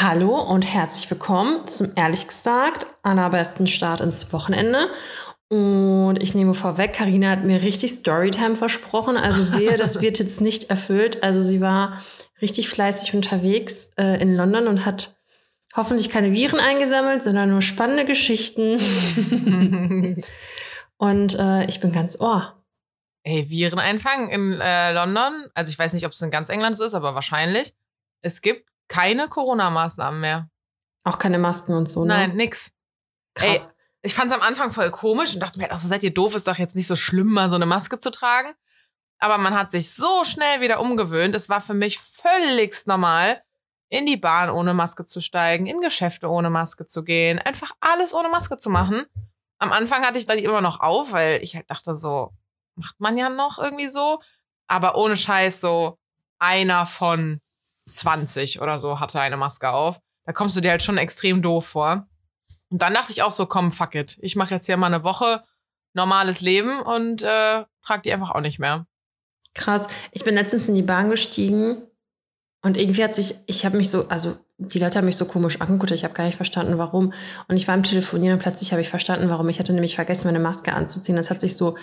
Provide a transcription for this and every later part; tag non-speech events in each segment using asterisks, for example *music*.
Hallo und herzlich willkommen zum ehrlich gesagt allerbesten Start ins Wochenende. Und ich nehme vorweg, Karina hat mir richtig Storytime versprochen. Also wehe, das wird *laughs* jetzt nicht erfüllt. Also sie war richtig fleißig unterwegs äh, in London und hat hoffentlich keine Viren eingesammelt, sondern nur spannende Geschichten. *laughs* und äh, ich bin ganz ohr. Hey, Viren einfangen in äh, London. Also ich weiß nicht, ob es in ganz England so ist, aber wahrscheinlich. Es gibt keine Corona-Maßnahmen mehr. Auch keine Masken und so, ne? Nein, nix. Krass. Ey, ich fand es am Anfang voll komisch und dachte mir, ach so seid ihr doof, ist doch jetzt nicht so schlimm, mal so eine Maske zu tragen. Aber man hat sich so schnell wieder umgewöhnt. Es war für mich völligst normal, in die Bahn ohne Maske zu steigen, in Geschäfte ohne Maske zu gehen, einfach alles ohne Maske zu machen. Am Anfang hatte ich da die immer noch auf, weil ich halt dachte so, macht man ja noch irgendwie so. Aber ohne Scheiß so einer von 20 oder so hatte eine Maske auf. Da kommst du dir halt schon extrem doof vor. Und dann dachte ich auch so, komm, fuck it. Ich mache jetzt hier mal eine Woche normales Leben und äh, trage die einfach auch nicht mehr. Krass. Ich bin letztens in die Bahn gestiegen und irgendwie hat sich, ich habe mich so, also die Leute haben mich so komisch angeguckt, ich habe gar nicht verstanden, warum. Und ich war am Telefonieren und plötzlich habe ich verstanden, warum. Ich hatte nämlich vergessen, meine Maske anzuziehen. Das hat sich so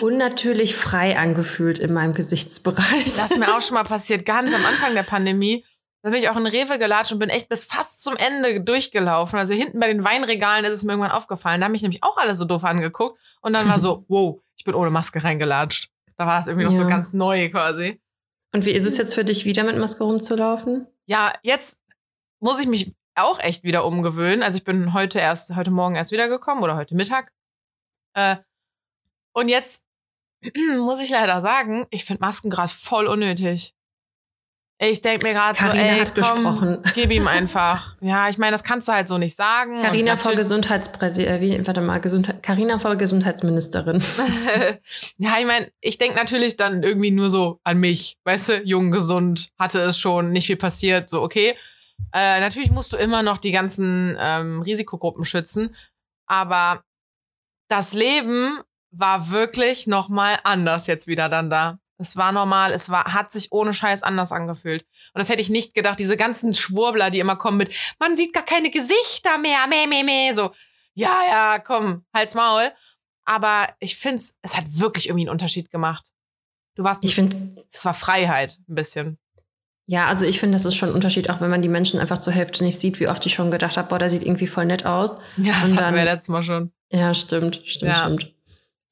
unnatürlich frei angefühlt in meinem Gesichtsbereich. Das ist mir auch *laughs* schon mal passiert, ganz am Anfang der Pandemie. Da bin ich auch in Rewe gelatscht und bin echt bis fast zum Ende durchgelaufen. Also hinten bei den Weinregalen ist es mir irgendwann aufgefallen. Da haben mich nämlich auch alle so doof angeguckt. Und dann war so, *laughs* wow, ich bin ohne Maske reingelatscht. Da war es irgendwie noch Ja. so ganz neu quasi. Und wie ist es jetzt für dich, wieder mit Maske rumzulaufen? Ja, jetzt muss ich mich auch echt wieder umgewöhnen. Also ich bin heute erst, heute Morgen erst wiedergekommen oder heute Mittag. Äh, und jetzt *clears throat* muss ich leider sagen, ich finde Masken gerade voll unnötig. Ich denke mir gerade so, ey, hat komm, gesprochen. *laughs* gib ihm einfach. Ja, ich meine, das kannst du halt so nicht sagen. Carina vor natürlich- Gesundheitspräsident, äh, wie, warte mal, Gesundheit, Carina vor Gesundheitsministerin. *laughs* ja, ich meine, ich denke natürlich dann irgendwie nur so an mich. Weißt du, jung, gesund, hatte es schon, nicht viel passiert, so okay. Äh, natürlich musst du immer noch die ganzen ähm, Risikogruppen schützen, aber das Leben war wirklich noch mal anders jetzt wieder dann da. Es war normal, es war, hat sich ohne Scheiß anders angefühlt. Und das hätte ich nicht gedacht. Diese ganzen Schwurbler, die immer kommen mit, man sieht gar keine Gesichter mehr, meh, meh, meh, so. Ja, ja, komm, halt's Maul. Aber ich find's, es hat wirklich irgendwie einen Unterschied gemacht. Du warst, Ich finde, es war Freiheit, ein bisschen. ja, also ich finde, das ist schon ein Unterschied, auch wenn man die Menschen einfach zur Hälfte nicht sieht, wie oft ich schon gedacht habe, boah, der sieht irgendwie voll nett aus. Ja, das Und hatten dann- wir letztes Mal schon. Ja, stimmt, stimmt, Ja. stimmt.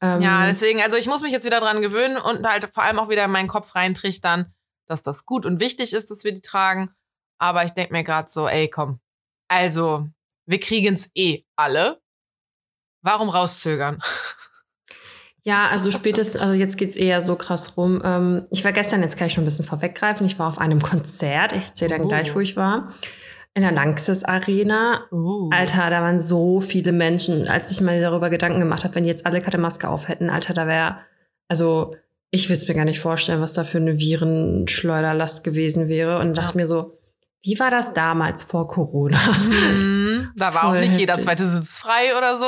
Ähm, Ja, deswegen, also ich muss mich jetzt wieder dran gewöhnen und halt vor allem auch wieder in meinen Kopf reintrichtern, dass das gut und wichtig ist, dass wir die tragen. Aber ich denk mir gerade so, ey, komm. Also, wir kriegen's eh alle. Warum rauszögern? *laughs* Ja, also spätestens, also jetzt geht's eher so krass rum. Ähm, ich war gestern, jetzt kann ich schon ein bisschen vorweggreifen, ich war auf einem Konzert, ich erzähle dann Oh. gleich, wo ich war, in der Lanxess Arena. Uh. Alter, da waren so viele Menschen, als ich mal darüber Gedanken gemacht habe, wenn die jetzt alle keine Maske auf hätten, Alter, da wäre, also ich will es mir gar nicht vorstellen, was da für eine Virenschleuderlast gewesen wäre. Und dachte mir so, wie war das damals vor Corona? Mhm. *laughs* Da war auch nicht jeder zweite Sitz frei oder so.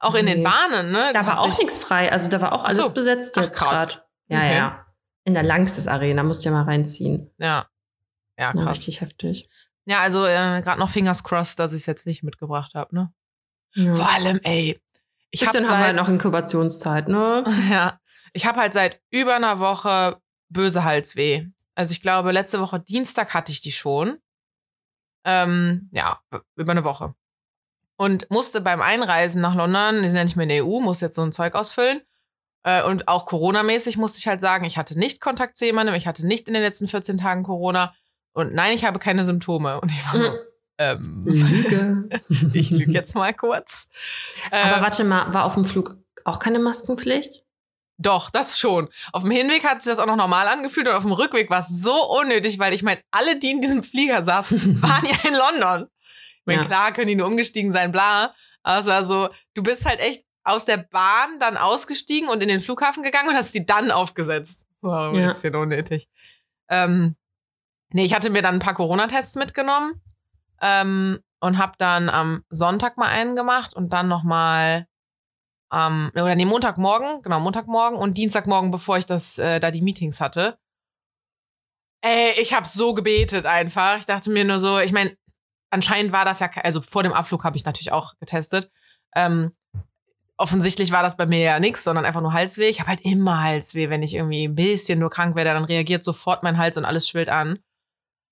Auch in den Nee. Bahnen, ne? Da war auch nichts frei, also da war auch Ach so. alles besetzt Ach, jetzt gerade. Ja, Okay. ja. In der Lanxess Arena, musst du ja mal reinziehen. Ja. Ja, Ja, krass. richtig heftig. Ja, also äh, gerade noch Fingers crossed, dass ich es jetzt nicht mitgebracht habe, ne? Ja. Vor allem, ey. Ich habe Bisschen haben wir halt noch Inkubationszeit, ne? *laughs* ja, ich habe halt seit über einer Woche böse Halsweh. Also ich glaube, letzte Woche Dienstag hatte ich die schon. Ähm, ja, über eine Woche. Und musste beim Einreisen nach London, die sind ja nicht mehr in der EU, musste jetzt so ein Zeug ausfüllen. Äh, und auch Corona-mäßig musste ich halt sagen, ich hatte nicht Kontakt zu jemandem, ich hatte nicht in den letzten 14 Tagen Corona. Und nein, ich habe keine Symptome. Und ich war so, ähm, Lüge. *laughs* ich lüge jetzt mal kurz. Aber Ähm, warte mal, war auf dem Flug auch keine Maskenpflicht? Doch, das schon. Auf dem Hinweg hat sich das auch noch normal angefühlt und auf dem Rückweg war es so unnötig, weil ich meine, alle, die in diesem Flieger saßen, *laughs* waren ja in London. Ich meine, Ja. klar können die nur umgestiegen sein, bla. Aber es war so, du bist halt echt aus der Bahn dann ausgestiegen und in den Flughafen gegangen und hast die dann aufgesetzt. War ein Ja. bisschen unnötig. Ähm, nee, ich hatte mir dann ein paar Corona-Tests mitgenommen ähm, und habe dann am Sonntag mal einen gemacht und dann noch mal am oder nee Montagmorgen, genau Montagmorgen und Dienstagmorgen, bevor ich das äh, da die Meetings hatte. Ey, ich habe so gebetet einfach. Ich dachte mir nur so, ich meine, anscheinend war das ja, also vor dem Abflug habe ich natürlich auch getestet. Ähm, offensichtlich war das bei mir ja nichts, sondern einfach nur Halsweh. Ich habe halt immer Halsweh, wenn ich irgendwie ein bisschen nur krank werde, dann reagiert sofort mein Hals und alles schwillt an.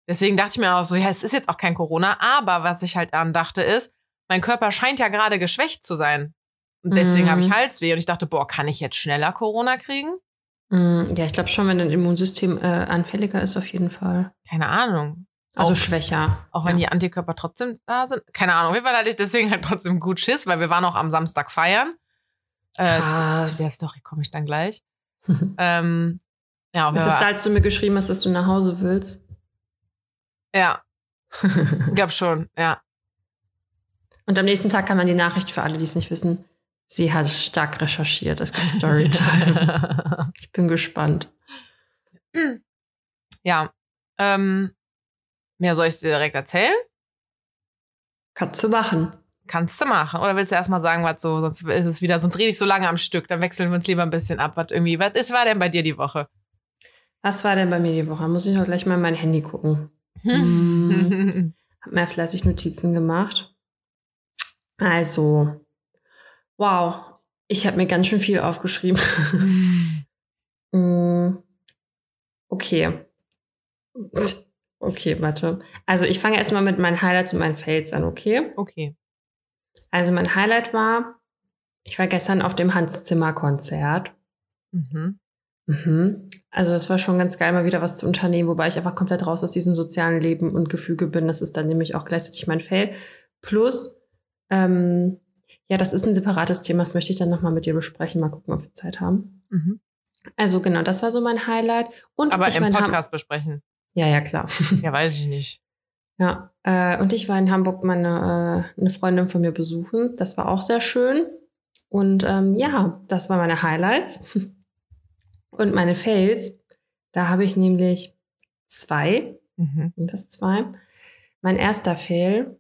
Deswegen dachte ich mir auch so, ja, es ist jetzt auch kein Corona, aber was ich halt dann dachte ist, mein Körper scheint ja gerade geschwächt zu sein. Und deswegen Mhm. habe ich Halsweh und ich dachte, boah, kann ich jetzt schneller Corona kriegen? Mm, Ja, ich glaube schon, wenn dein Immunsystem äh, anfälliger ist, auf jeden Fall. Keine Ahnung. Also Auch- schwächer. Auch wenn ja. die Antikörper trotzdem da sind. Keine Ahnung. Wir waren halt deswegen halt trotzdem gut Schiss, weil wir waren auch am Samstag feiern. Äh, Krass. zu, zu der Story komme ich dann gleich. *laughs* Ähm, ja, Ist es da, als du mir geschrieben hast, dass du nach Hause willst? Ja, *laughs* ich glaube schon, ja. Und am nächsten Tag kam dann die Nachricht für alle, die es nicht wissen. Sie hat stark recherchiert. Es gibt Storytime. *laughs* *laughs* ich bin gespannt. ja. Ähm, ja, soll ich es dir direkt erzählen? Kannst du machen. Kannst du machen. Oder willst du erstmal sagen, was so, sonst ist es wieder, sonst rede ich so lange am Stück, dann wechseln wir uns lieber ein bisschen ab, was irgendwie, was ist, war denn bei dir die Woche? Was war denn bei mir die Woche? Muss ich noch gleich mal in mein Handy gucken. Hm. *laughs* Hab mir fleißig Notizen gemacht. Also, wow. Ich habe mir ganz schön viel aufgeschrieben. Mm, *laughs* okay. Okay, warte. Also ich fange erstmal mit meinen Highlights und meinen Fails an, okay? okay. Also mein Highlight war, ich war gestern auf dem Hans Zimmer Konzert. Mhm. Mhm. Also es war schon ganz geil, mal wieder was zu unternehmen, wobei ich einfach komplett raus aus diesem sozialen Leben und Gefüge bin. Das ist dann nämlich auch gleichzeitig mein Fail. Plus, ähm, ja, das ist ein separates Thema, das möchte ich dann nochmal mit dir besprechen. Mal gucken, ob wir Zeit haben. Mhm. Also genau, das war so mein Highlight. Und Aber im in Ham- Podcast besprechen. Ja, ja, klar. *laughs* Ja, weiß ich nicht. Ja, äh, und ich war in Hamburg meine äh, eine Freundin von mir besuchen. Das war auch sehr schön. Und ähm, ja, das waren meine Highlights. *laughs* Und meine Fails, da habe ich nämlich zwei. Mhm. Sind das zwei? Mein erster Fail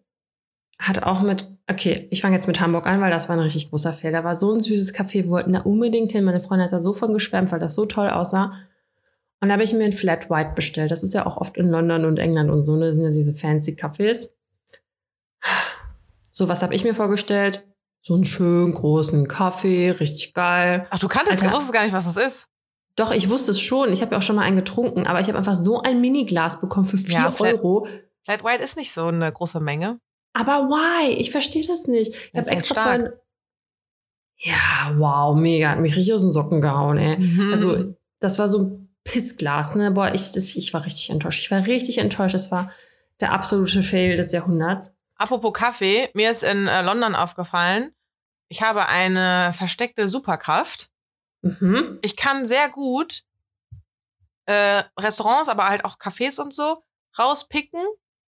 hat auch mit, okay, ich fange jetzt mit Hamburg an, weil das war ein richtig großer Fail. Da war so ein süßes Café, wir wollten da unbedingt hin. Meine Freundin hat da so von geschwärmt, weil das so toll aussah. Und da habe ich mir ein Flat White bestellt. Das ist ja auch oft in London und England und so, ne? Das sind ja diese fancy Cafés. So, was habe ich mir vorgestellt? So einen schönen großen Kaffee, richtig geil. Ach, du kanntest, Alter. du wusstest gar nicht, was das ist. Doch, ich wusste es schon. Ich habe ja auch schon mal einen getrunken, aber ich habe einfach so ein Miniglas bekommen für 4 Ja, Flat- Euro. Flat White ist nicht so eine große Menge. Aber why? Ich verstehe das nicht. Ich habe extra vorhin. Ja, wow, mega. Hat mich richtig aus den Socken gehauen, ey. Mhm. Also, das war so ein Pissglas, ne? Boah, ich, das, ich war richtig enttäuscht. Ich war richtig enttäuscht. Das war der absolute Fail des Jahrhunderts. Apropos Kaffee, mir ist in äh, London aufgefallen, ich habe eine versteckte Superkraft. Mhm. Ich kann sehr gut äh, Restaurants, aber halt auch Cafés und so rauspicken.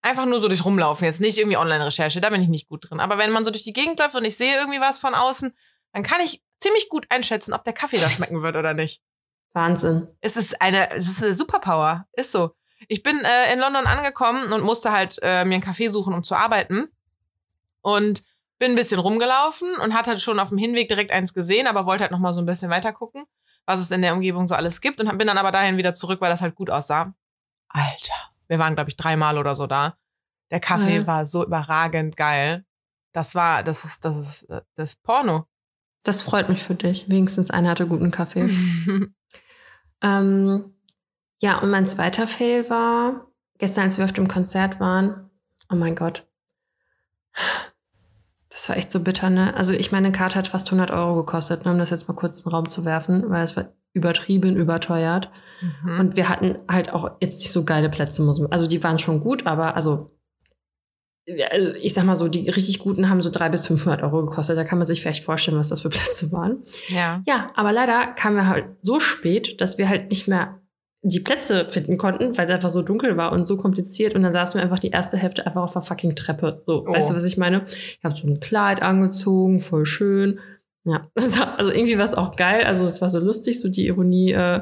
Einfach nur so durch rumlaufen. Jetzt nicht irgendwie Online-Recherche, da bin ich nicht gut drin. Aber wenn man so durch die Gegend läuft und ich sehe irgendwie was von außen, dann kann ich ziemlich gut einschätzen, ob der Kaffee da schmecken wird oder nicht. Wahnsinn. Es ist eine, es ist eine Superpower. Ist so. Ich bin äh, in London angekommen und musste halt äh, mir einen Kaffee suchen, um zu arbeiten. Und bin ein bisschen rumgelaufen und hatte halt schon auf dem Hinweg direkt eins gesehen, aber wollte halt noch mal so ein bisschen weiter gucken, was es in der Umgebung so alles gibt. Und bin dann aber dahin wieder zurück, weil das halt gut aussah. Alter. Wir waren, glaube ich, dreimal oder so da. Der Kaffee Ja. war so überragend geil. Das war, das ist, das ist, äh, das ist Porno. Das freut mich für dich. Wenigstens einer hatte guten Kaffee. *laughs* Ähm, ja, und mein zweiter Fail war, gestern, als wir auf dem Konzert waren, oh mein Gott. Das war echt so bitter, ne? Also ich meine, eine Karte hat fast 100 Euro gekostet, ne, um das jetzt mal kurz in den Raum zu werfen, weil es war übertrieben überteuert. Mhm. Und wir hatten halt auch jetzt nicht so geile Plätze, muss man, also die waren schon gut, aber also, also ich sag mal so, die richtig guten haben so 300 bis 500 Euro gekostet. Da kann man sich vielleicht vorstellen, was das für Plätze waren. ja. Ja, aber leider kamen wir halt so spät, dass wir halt nicht mehr die Plätze finden konnten, weil es einfach so dunkel war und so kompliziert. Und dann saßen wir einfach die erste Hälfte einfach auf der fucking Treppe. So, Oh. weißt du, was ich meine? Ich habe so ein Kleid angezogen, voll schön. Ja, *laughs* also irgendwie war es auch geil. Also es war so lustig, so die Ironie äh,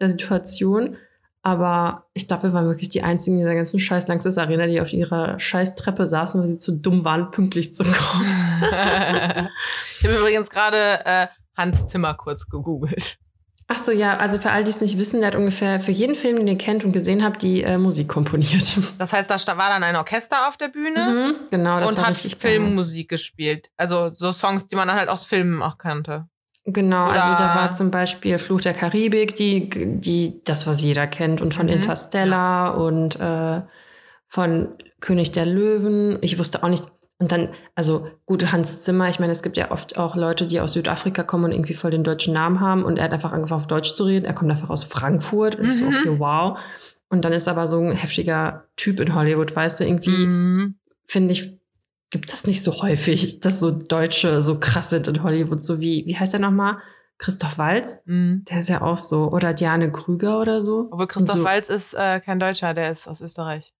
der Situation. Aber ich glaube, wir waren wirklich die einzigen in dieser ganzen scheiß Langsys Arena, die auf ihrer scheiß Treppe saßen, weil sie zu dumm waren, pünktlich zu kommen. *laughs* ich habe übrigens gerade äh, Hans Zimmer kurz gegoogelt. Ach so, ja, also für all die es nicht wissen, der hat ungefähr für jeden Film, den ihr kennt und gesehen habt, die äh, Musik komponiert. *laughs* Das heißt, da war dann ein Orchester auf der Bühne Mhm, genau, das und hat. Filmmusik gespielt. Also so Songs, die man dann halt aus Filmen auch kannte. Genau, Oder- also da war zum Beispiel Fluch der Karibik, die, die, das, was jeder kennt, und von Mhm. Interstellar und äh, von König der Löwen. Ich wusste auch nicht. Und dann, also gut, Hans Zimmer, ich meine, es gibt ja oft auch Leute, die aus Südafrika kommen und irgendwie voll den deutschen Namen haben und er hat einfach angefangen auf Deutsch zu reden. Er kommt einfach aus Frankfurt. Und ich so, Mhm. okay, wow. Und dann ist aber so ein heftiger Typ in Hollywood, weißt du, irgendwie Mhm. finde ich, gibt das nicht so häufig, dass so Deutsche so krass sind in Hollywood, so wie, wie heißt der nochmal? Christoph Walz? Mhm. Der ist ja auch so. Oder Diane Krüger oder so. Obwohl Christoph so, Walz ist äh, kein Deutscher, der ist aus Österreich.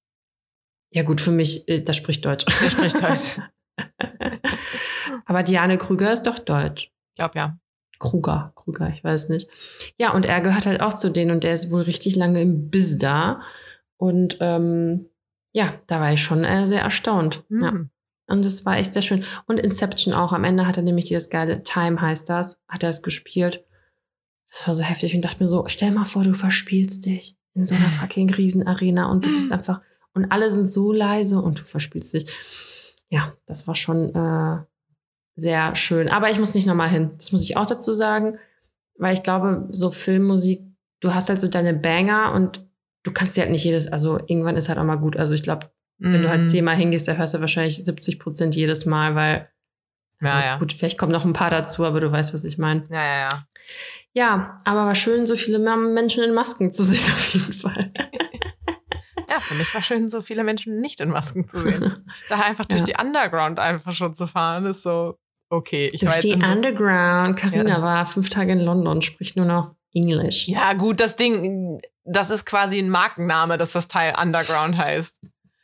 Ja gut, für mich, äh, der spricht Deutsch. *laughs* Der spricht Deutsch. *laughs* Aber Diane Krüger ist doch Deutsch. Ich glaube ja. Kruger, Krüger, ich weiß nicht. Ja, und er gehört halt auch zu denen und der ist wohl richtig lange im Biss da. Und ähm, ja, da war ich schon äh, sehr erstaunt. Ja. Mhm. Und das war echt sehr schön. Und Inception auch. Am Ende hat er nämlich dieses geile Time heißt das, hat er es gespielt. Das war so heftig und dachte mir so, stell mal vor, du verspielst dich in so einer *laughs* fucking Riesenarena und du bist *clears throat* einfach, und alle sind so leise und du verspielst dich. Ja, das war schon äh, sehr schön. Aber ich muss nicht nochmal hin. Das muss ich auch dazu sagen, weil ich glaube, so Filmmusik, du hast halt so deine Banger und du kannst dir halt nicht jedes, also irgendwann ist halt auch mal gut. Also ich glaube, wenn du halt Mhm. zehnmal hingehst, da hörst du wahrscheinlich 70 Prozent jedes Mal, weil, also Ja, ja. gut, vielleicht kommen noch ein paar dazu, aber du weißt, was ich meine. Ja, ja, ja. Ja, aber war schön, so viele Menschen in Masken zu sehen, *laughs* auf jeden Fall. *laughs* Ja, für mich war schön, so viele Menschen nicht in Masken zu sehen. *laughs* da einfach durch Ja. die Underground einfach schon zu fahren, ist so, okay. Ich Durch die so Underground. Carina Ja. war fünf Tage in London, spricht nur noch Englisch. Ja, gut, das Ding, das ist quasi ein Markenname, dass das Teil Underground heißt.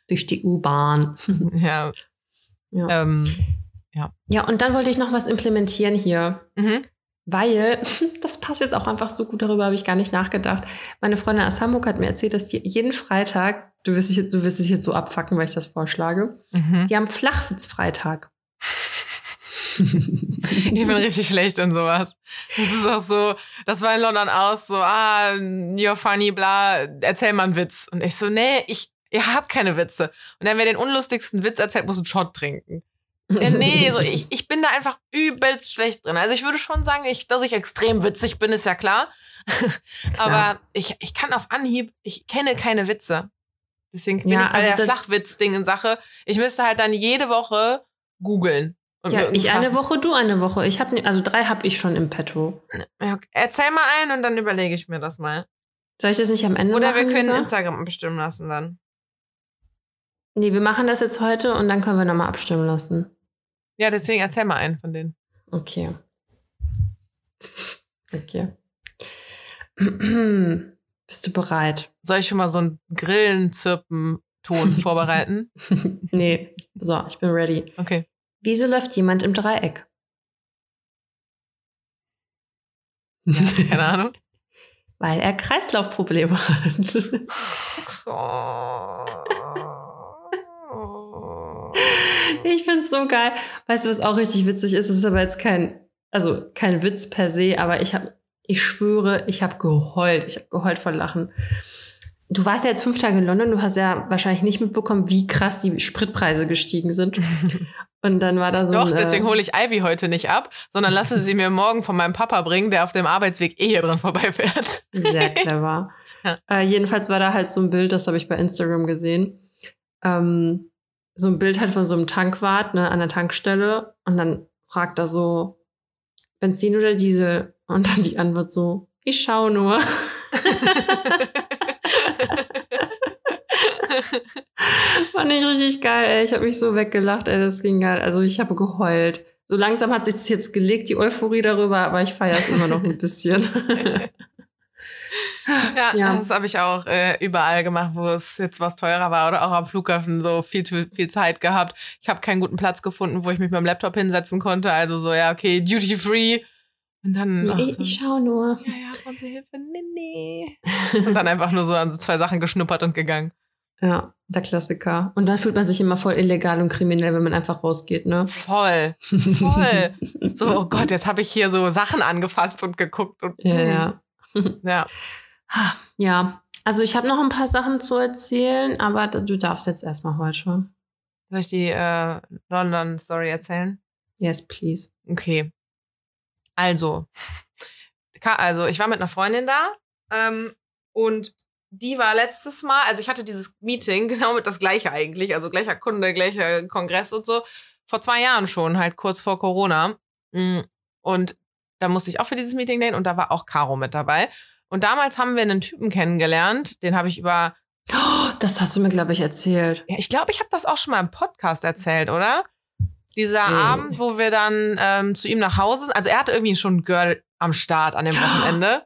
Durch die U-Bahn. *laughs* Ja. Ja. Ähm, Ja, und dann wollte ich noch was implementieren hier. mhm. Weil, *laughs* das passt jetzt auch einfach so gut, darüber habe ich gar nicht nachgedacht. Meine Freundin aus Hamburg hat mir erzählt, dass die jeden Freitag, du wirst dich jetzt, du wirst dich jetzt so abfacken, weil ich das vorschlage, Mhm. die haben Flachwitz-Freitag. *laughs* Ich bin richtig schlecht in sowas. Das ist auch so, das war in London aus, so, ah, you're funny, bla, erzähl mal einen Witz. Und ich so, nee, ich, ihr habt keine Witze. Und dann, wer den unlustigsten Witz erzählt, muss einen Shot trinken. Ja, nee, so, ich, ich bin da einfach übelst schlecht drin. Also ich würde schon sagen, ich, dass ich extrem witzig bin, ist ja klar. *laughs* Aber ich, ich kann auf Anhieb, ich kenne keine Witze. Deswegen bin Ja, ich bei also der Flachwitz-Ding in Sache. Ich müsste halt dann jede Woche googeln. Ja, ich eine Woche, du eine Woche. Ich habe also drei habe ich schon im Petto. Erzähl mal einen und dann überlege ich mir das mal. Soll ich das nicht am Ende Oder machen? wir können lieber? Instagram bestimmen lassen dann. Nee, wir machen das jetzt heute und dann können wir nochmal abstimmen lassen. Ja, deswegen erzähl mal einen von denen. Okay. Okay. Bist du bereit? Soll ich schon mal so einen Grillenzirpen-Ton *laughs* vorbereiten? nee. So, ich bin ready. Okay. Wieso läuft jemand im Dreieck? Keine Ahnung. Weil er Kreislaufprobleme hat. *laughs* Ich find's so geil. Weißt du, was auch richtig witzig ist? Es ist aber jetzt kein, also kein Witz per se, aber ich habe, ich schwöre, ich habe geheult. Ich habe geheult vor Lachen. Du warst ja jetzt fünf Tage in London, du hast ja wahrscheinlich nicht mitbekommen, wie krass die Spritpreise gestiegen sind. *laughs* Und dann war da so Doch, ein, deswegen äh, hole ich Ivy heute nicht ab, sondern lasse sie mir morgen von meinem Papa bringen, der auf dem Arbeitsweg eh hier dran vorbeifährt. Sehr *laughs* clever. Ja. äh, jedenfalls war da halt so ein Bild, das habe ich bei Instagram gesehen. Ähm, so ein Bild halt von so einem Tankwart ne, an der Tankstelle und dann fragt er so, Benzin oder Diesel? Und dann die Antwort so, ich schau nur. *laughs* Fand ich richtig geil, ey. Ich habe mich so weggelacht, ey. Das ging geil. Also ich habe geheult. So langsam hat sich das jetzt gelegt, die Euphorie darüber, aber ich feiere es immer noch ein bisschen. *laughs* Ja, Ja. das habe ich auch äh, überall gemacht, wo es jetzt was teurer war oder auch am Flughafen so viel zu viel Zeit gehabt. Ich habe keinen guten Platz gefunden, wo ich mich mit dem Laptop hinsetzen konnte. Also so, ja, okay, Duty Free. Und dann. Nee, so, ich schau nur. ja, ja, unsere Hilfe, nee, nee. Und dann einfach nur so an so zwei Sachen geschnuppert und gegangen. Ja, der Klassiker. Und dann fühlt man sich immer voll illegal und kriminell, wenn man einfach rausgeht, ne? Voll, *laughs* voll. So, oh Gott, jetzt habe ich hier so Sachen angefasst und geguckt und Ja, hm. ja. *laughs* Ja. Ja, also ich habe noch ein paar Sachen zu erzählen, aber du darfst jetzt erstmal heute. Soll ich die äh, London-Story erzählen? Yes, please. Okay. Also, also ich war mit einer Freundin da ähm, und die war letztes Mal, also ich hatte dieses Meeting *laughs* genau mit das gleiche eigentlich, also gleicher Kunde, gleicher Kongress und so, vor zwei Jahren schon, halt kurz vor Corona. Mm, Und da musste ich auch für dieses Meeting dahin und da war auch Caro mit dabei. Und damals haben wir einen Typen kennengelernt, den habe ich über, Oh, das hast du mir, glaube ich, erzählt. ja, ich glaube, ich habe das auch schon mal im Podcast erzählt, oder? Dieser Nee. Abend, wo wir dann ähm, zu ihm nach Hause sind. Also er hatte irgendwie schon ein Girl am Start an dem Wochenende.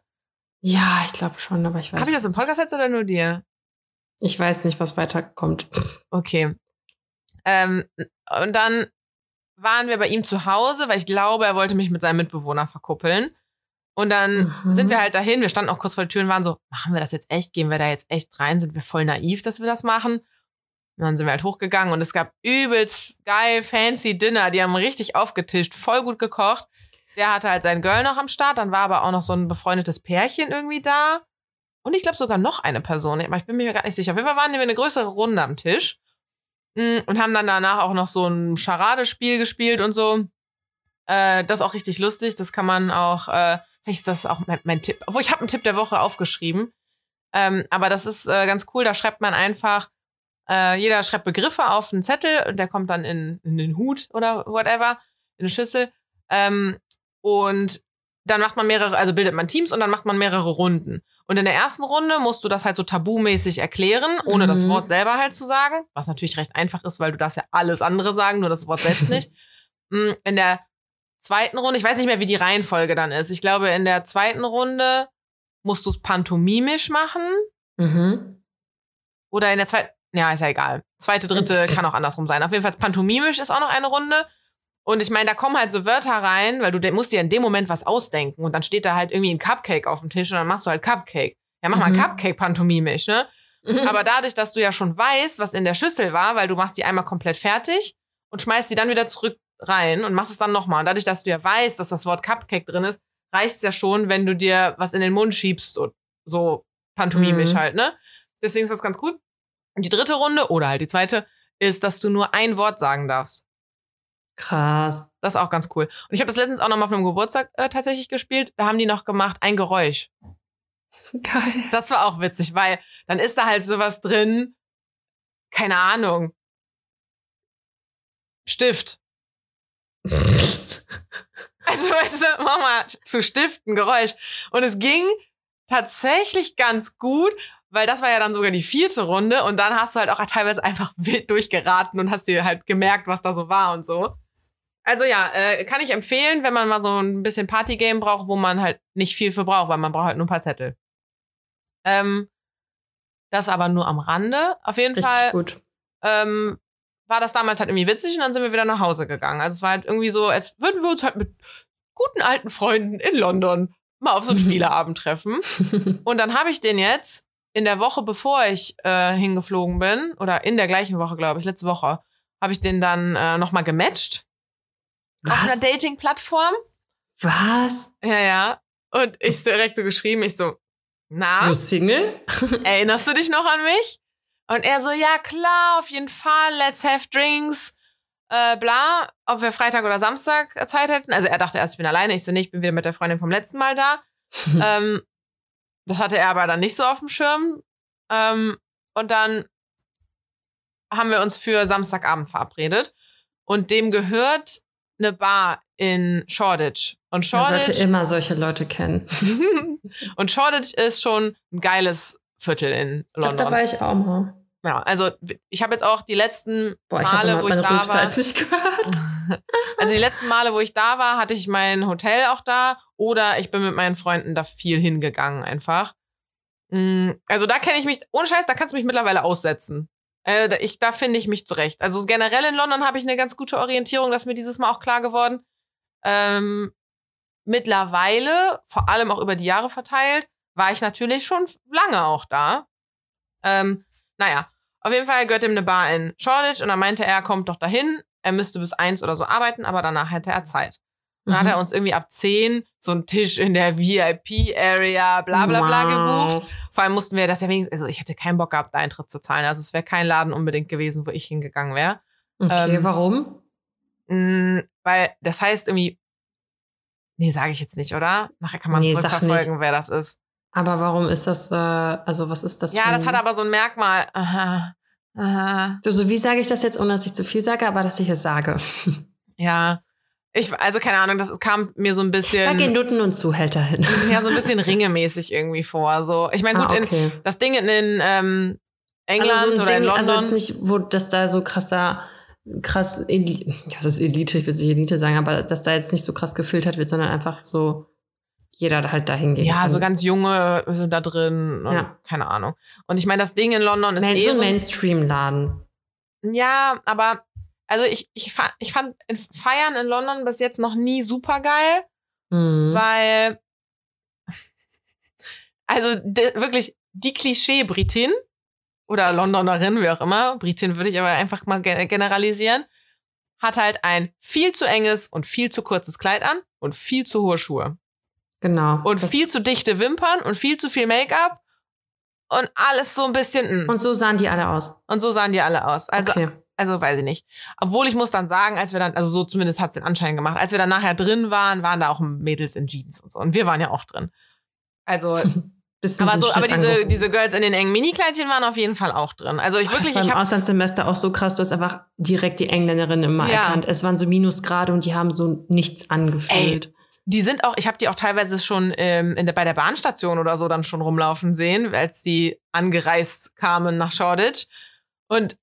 Ja, ich glaube schon, aber ich weiß. Habe ich das im Podcast jetzt oder nur dir? ich weiß nicht, was weiterkommt. Okay. Ähm, und dann waren wir bei ihm zu Hause, weil ich glaube, er wollte mich mit seinem Mitbewohner verkuppeln. Und dann Mhm. sind wir halt dahin, wir standen auch kurz vor der Tür und waren so, machen wir das jetzt echt? Gehen wir da jetzt echt rein? Sind wir voll naiv, dass wir das machen? Und dann sind wir halt hochgegangen und es gab übelst geil, fancy Dinner. Die haben richtig aufgetischt, voll gut gekocht. Der hatte halt sein Girl noch am Start, dann war aber auch noch so ein befreundetes Pärchen irgendwie da. Und ich glaube sogar noch eine Person, aber ich bin mir gar nicht sicher. Auf jeden Fall waren wir eine größere Runde am Tisch und haben dann danach auch noch so ein Charadespiel gespielt und so. Äh, das ist auch richtig lustig. Das kann man auch, äh, vielleicht ist das auch mein, mein Tipp. Obwohl, ich habe einen Tipp der Woche aufgeschrieben. Ähm, aber das ist äh, ganz cool. Da schreibt man einfach, äh, jeder schreibt Begriffe auf einen Zettel und der kommt dann in, in den Hut oder whatever, in eine Schüssel. Ähm, und dann macht man mehrere, also bildet man Teams und dann macht man mehrere Runden. Und in der ersten Runde musst du das halt so tabumäßig erklären, ohne das Mhm. Wort selber halt zu sagen. Was natürlich recht einfach ist, weil du darfst ja alles andere sagen, nur das Wort selbst nicht. *laughs* Mm, In der zweiten Runde, ich weiß nicht mehr, wie die Reihenfolge dann ist. Ich glaube, in der zweiten Runde musst du es pantomimisch machen. Mhm. Oder in der zweiten, ja, ist ja egal. Zweite, dritte *laughs* kann auch andersrum sein. Auf jeden Fall pantomimisch ist auch noch eine Runde. Und ich meine, da kommen halt so Wörter rein, weil du musst dir in dem Moment was ausdenken. Und dann steht da halt irgendwie ein Cupcake auf dem Tisch und dann machst du halt Cupcake. Ja, mach mal Mhm. Cupcake pantomimisch, ne? Aber dadurch, dass du ja schon weißt, was in der Schüssel war, weil du machst die einmal komplett fertig und schmeißt die dann wieder zurück rein und machst es dann nochmal. Und dadurch, dass du ja weißt, dass das Wort Cupcake drin ist, reicht's ja schon, wenn du dir was in den Mund schiebst und so pantomimisch Mhm. halt, ne? Deswegen ist das ganz cool. Und die dritte Runde, oder halt die zweite, ist, dass du nur ein Wort sagen darfst. Krass. Das ist auch ganz cool. Und ich habe das letztens auch noch mal auf einem Geburtstag äh, tatsächlich gespielt. Da haben die noch gemacht, ein Geräusch. Geil. Das war auch witzig, weil dann ist da halt sowas drin, keine Ahnung. Stift. *laughs* Also, weißt du, mach mal zu Stift ein Geräusch. Und es ging tatsächlich ganz gut, weil das war ja dann sogar die vierte Runde und dann hast du halt auch teilweise einfach wild durchgeraten und hast dir halt gemerkt, was da so war und so. Also ja, äh, kann ich empfehlen, wenn man mal so ein bisschen Partygame braucht, wo man halt nicht viel für braucht, weil man braucht halt nur ein paar Zettel. Ähm, das aber nur am Rande. Auf jeden Richtig Fall gut. ähm, war das damals halt irgendwie witzig und dann sind wir wieder nach Hause gegangen. Also es war halt irgendwie so, als würden wir uns halt mit guten alten Freunden in London mal auf so einen *laughs* Spieleabend treffen. Und dann habe ich den jetzt in der Woche, bevor ich äh, hingeflogen bin, oder in der gleichen Woche, glaube ich, letzte Woche, habe ich den dann äh, nochmal gematcht auf einer Was? Dating-Plattform. Was? Ja, ja. Und ich direkt so geschrieben, ich so, na? Du Single? *laughs* erinnerst du dich noch an mich? Und er so, ja klar, auf jeden Fall, let's have drinks, äh, bla, ob wir Freitag oder Samstag Zeit hätten. Also er dachte erst, ich bin alleine, ich so, nee, ich bin wieder mit der Freundin vom letzten Mal da. *laughs* ähm, das hatte er aber dann nicht so auf dem Schirm. Ähm, und dann haben wir uns für Samstagabend verabredet. Und dem gehört eine Bar in Shoreditch. Und Man sollte Shoreditch immer solche Leute kennen. *laughs* und Shoreditch ist schon ein geiles Viertel in Ich glaube, London. da war ich auch mal. ja, also ich habe jetzt auch die letzten Boah, ich Male, wo ich da war, jetzt nicht gehört. *laughs* also die letzten Male, wo ich da war, hatte ich mein Hotel auch da oder ich bin mit meinen Freunden da viel hingegangen einfach. Mm, Also da kenne ich mich, ohne Scheiß, da kannst du mich mittlerweile aussetzen. Äh, da- ich, da finde ich mich zurecht. Also generell in London habe ich eine ganz gute Orientierung, das ist mir dieses Mal auch klar geworden. Ähm, mittlerweile, vor allem auch über die Jahre verteilt, war ich natürlich schon lange auch da. Ähm, naja, auf jeden Fall gehört ihm eine Bar in Shoreditch und dann meinte er, er kommt doch dahin. Er müsste bis eins oder so arbeiten, aber danach hätte er Zeit. Dann hat Mhm. er uns irgendwie ab 10 so einen Tisch in der VIP-Area, bla bla bla Wow. gebucht. Vor allem mussten wir das ja wenigstens, also ich hätte keinen Bock gehabt, da Eintritt zu zahlen. Also es wäre kein Laden unbedingt gewesen, wo ich hingegangen wäre. Okay, Ähm, warum? Mm, weil das heißt irgendwie, nee, sage ich jetzt nicht, oder? Nachher kann man Nee, zurückverfolgen, wer das ist. Aber warum ist das, äh, also was ist das Ja, das hat aber so ein Merkmal. Aha, aha. Du, so wie sage ich das jetzt, ohne dass ich zu viel sage, aber dass ich es sage. *laughs* Ja, ich, also keine Ahnung, das kam mir so ein Da gehen bisschen, Nutten und Zuhälter hin. ja, so ein bisschen ringemäßig irgendwie vor. So, ich meine, gut, ah, in, okay. das Ding in, in ähm, England also so oder in Ding, London. also jetzt nicht, wo das da so krasser, krass, Eli das ist Elite, ich würde nicht Elite sagen, aber dass da jetzt nicht so krass gefiltert wird, sondern einfach so jeder halt dahin geht. ja, so ganz junge sind da drin und Ja. keine Ahnung. Und ich meine, das Ding in London ist Main, eh so ein. Mainstream-Laden. Ja, aber also ich, ich, fa- ich fand Feiern in London bis jetzt noch nie super geil, Mhm. weil also wirklich die Klischee-Britin oder Londonerin, wie auch immer, Britin würde ich aber einfach mal ge- generalisieren, hat halt ein viel zu enges und viel zu kurzes Kleid an und viel zu hohe Schuhe. Genau. Und viel zu dichte Wimpern und viel zu viel Make-up und alles so ein bisschen. mm. und so sahen die alle aus. Und so sahen die alle aus. Also, okay. Also weiß ich nicht. Obwohl ich muss dann sagen, als wir dann, also so zumindest hat es den Anschein gemacht, als wir dann nachher drin waren, waren da auch Mädels in Jeans und so. Und wir waren ja auch drin. Also, *laughs* aber so, aber diese, diese Girls in den engen Minikleidchen waren auf jeden Fall auch drin. Also ich wirklich, das war ich im Auslandssemester auch so krass, du hast einfach direkt die Engländerinnen immer Ja. erkannt. Es waren so Minusgrade und die haben so nichts angefühlt. die sind auch, ich habe die auch teilweise schon ähm, in der, bei der Bahnstation oder so dann schon rumlaufen sehen, als die angereist kamen nach Shoreditch. Und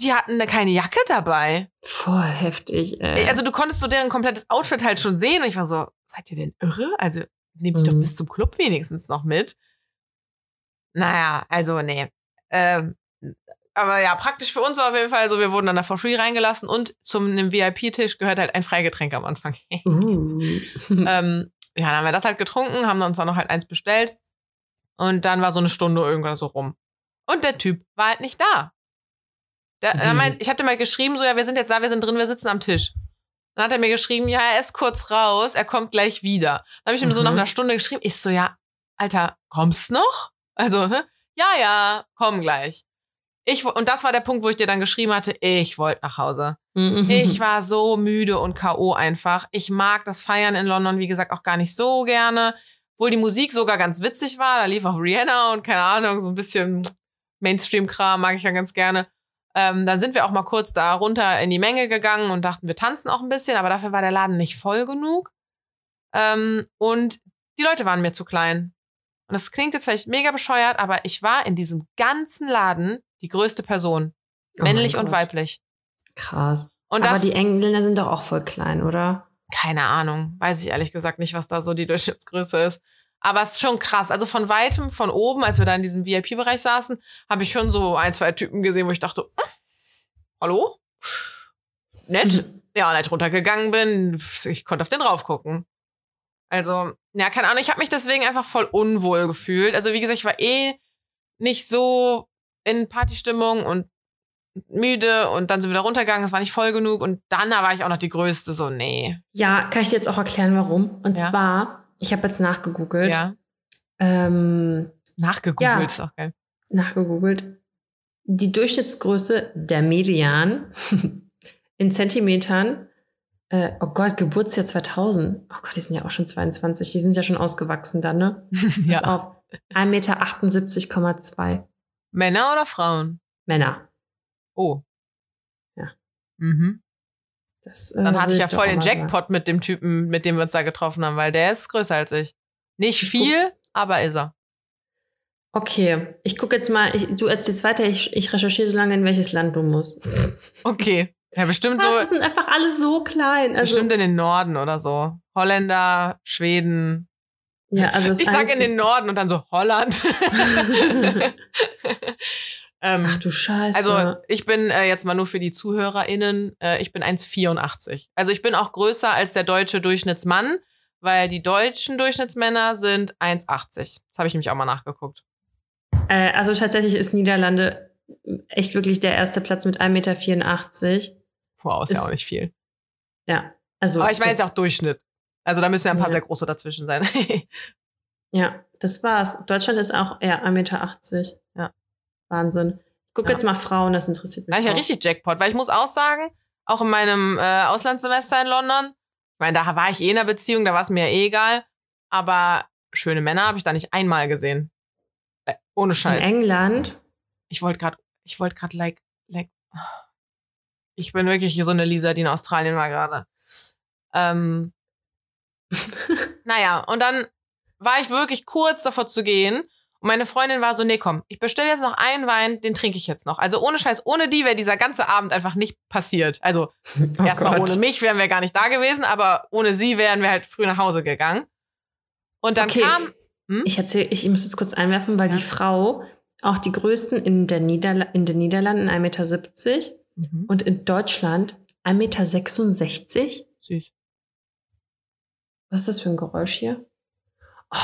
die hatten da keine Jacke dabei. Voll heftig. Ey. Also du konntest so deren komplettes Outfit halt schon sehen. Und ich war so, seid ihr denn irre? Also nehmt die doch Mhm. bis zum Club wenigstens noch mit. Naja, also nee. Ähm, aber ja, praktisch für uns war auf jeden Fall so, wir wurden dann da for free reingelassen und zum einem VIP-Tisch gehört halt ein Freigetränk am Anfang. uh. *laughs* ähm, ja, dann haben wir das halt getrunken, haben uns dann noch halt eins bestellt. Und dann war so eine Stunde irgendwann so rum. Und der Typ war halt nicht da. Der, er Wie? meint, ich hatte mal geschrieben, so, ja, wir sind jetzt da, wir sind drin, wir sitzen am Tisch. Dann hat er mir geschrieben, ja, er ist kurz raus, er kommt gleich wieder. Dann habe ich ihm so Mhm. nach einer Stunde geschrieben, ich so, ja, Alter, kommst noch? Also, ne? ja, ja, komm gleich. Ich, und das war der Punkt, wo ich dir dann geschrieben hatte, ich wollte nach Hause. Mhm. Ich war so müde und K.O. einfach. Ich mag das Feiern in London, wie gesagt, auch gar nicht so gerne. Obwohl die Musik sogar ganz witzig war. Da lief auch Rihanna und keine Ahnung, so ein bisschen Mainstream-Kram mag ich ja ganz gerne. Ähm, dann sind wir auch mal kurz da runter in die Menge gegangen und dachten, wir tanzen auch ein bisschen, aber dafür war der Laden nicht voll genug. Ähm, und die Leute waren mir zu klein. Und das klingt jetzt vielleicht mega bescheuert, aber ich war in diesem ganzen Laden die größte Person. Oh Männlich und weiblich. Krass. Und Aber das, die Engländer sind doch auch voll klein, oder? keine Ahnung, weiß ich ehrlich gesagt nicht, was da so die *laughs* Durchschnittsgröße ist. Aber es ist schon krass. Also von weitem, von oben, als wir da in diesem VIP-Bereich saßen, habe ich schon so ein, zwei Typen gesehen, wo ich dachte, hm, hallo? Nett. Ja, und als ich runtergegangen bin, ich konnte auf den drauf gucken. Also, ja, keine Ahnung, ich habe mich deswegen einfach voll unwohl gefühlt. Also, wie gesagt, ich war eh nicht so in Partystimmung und müde und dann sind wir da runtergegangen, es war nicht voll genug und dann da war ich auch noch die Größte, so, nee. Ja, kann ich dir jetzt auch erklären, warum? Und Ja. zwar, ich habe jetzt nachgegoogelt. Ja. Ähm, Nachgegoogelt Ja. ist auch geil. nachgegoogelt. Die Durchschnittsgröße der Median *laughs* in Zentimetern. Äh, oh Gott, Geburtsjahr 2000. Oh Gott, die sind ja auch schon 22. Die sind ja schon ausgewachsen dann, ne? *laughs* Pass auf. 1,78,2 Meter Männer oder Frauen? Männer. Oh. Ja. Mhm. Das, äh, Dann hatte ich ja voll den. Jackpot mit dem Typen, mit dem wir uns da getroffen haben, weil der ist größer als ich. Nicht Ich viel, aber ist er. Okay, ich gucke jetzt mal, ich, du erzählst weiter, ich, ich recherchiere so lange, in welches Land du musst. Okay. Ja, bestimmt Was, so, das sind einfach alles so klein. Also, bestimmt in den Norden oder so. Holländer, Schweden. ja, also Ich sag in den Norden und dann so Holland. *laughs* *laughs* ähm, Ach du Scheiße. Also ich bin äh, jetzt mal nur für die ZuhörerInnen, äh, ich bin 1,84. Also ich bin auch größer als der deutsche Durchschnittsmann, weil die deutschen Durchschnittsmänner sind 1,80. Das habe ich nämlich auch mal nachgeguckt. Äh, also tatsächlich ist Niederlande echt wirklich der erste Platz mit 1,84 Meter. Wow, ist, ja Ist- auch nicht viel. Ja. Also Aber ich meine jetzt auch Durchschnitt. Also da müssen ja ein paar Ja. sehr große dazwischen sein. *laughs* Ja, das war's. Deutschland ist auch eher 1,80 Meter. Wahnsinn. Ich guck Ja. jetzt mal Frauen, das interessiert mich. Da ich ja richtig Jackpot, weil ich muss auch sagen, auch in meinem äh, Auslandssemester in London, ich meine, da war ich eh in einer Beziehung, da war es mir ja eh egal, aber schöne Männer habe ich da nicht einmal gesehen. Äh, ohne In Scheiß. England. Ich wollte gerade, ich wollte gerade like, like, ich bin wirklich hier so eine Lisa, die in Australien war gerade. Ähm, *laughs* naja, und dann war ich wirklich kurz davor zu gehen. Und meine Freundin war so, nee, komm, ich bestelle jetzt noch einen Wein, den trinke ich jetzt noch. Also ohne Scheiß, ohne die wäre dieser ganze Abend einfach nicht passiert. Also *laughs* Oh erstmal ohne mich wären wir gar nicht da gewesen, aber ohne sie wären wir halt früh nach Hause gegangen. Und dann Okay. kam, Hm? Ich erzähl, ich muss jetzt kurz einwerfen, weil Ja. die Frau auch die größten in, der Niederla in den Niederlanden 1,70 Meter mhm, und in Deutschland 1,66 Meter. süß. Was ist das für ein Geräusch hier? Oh,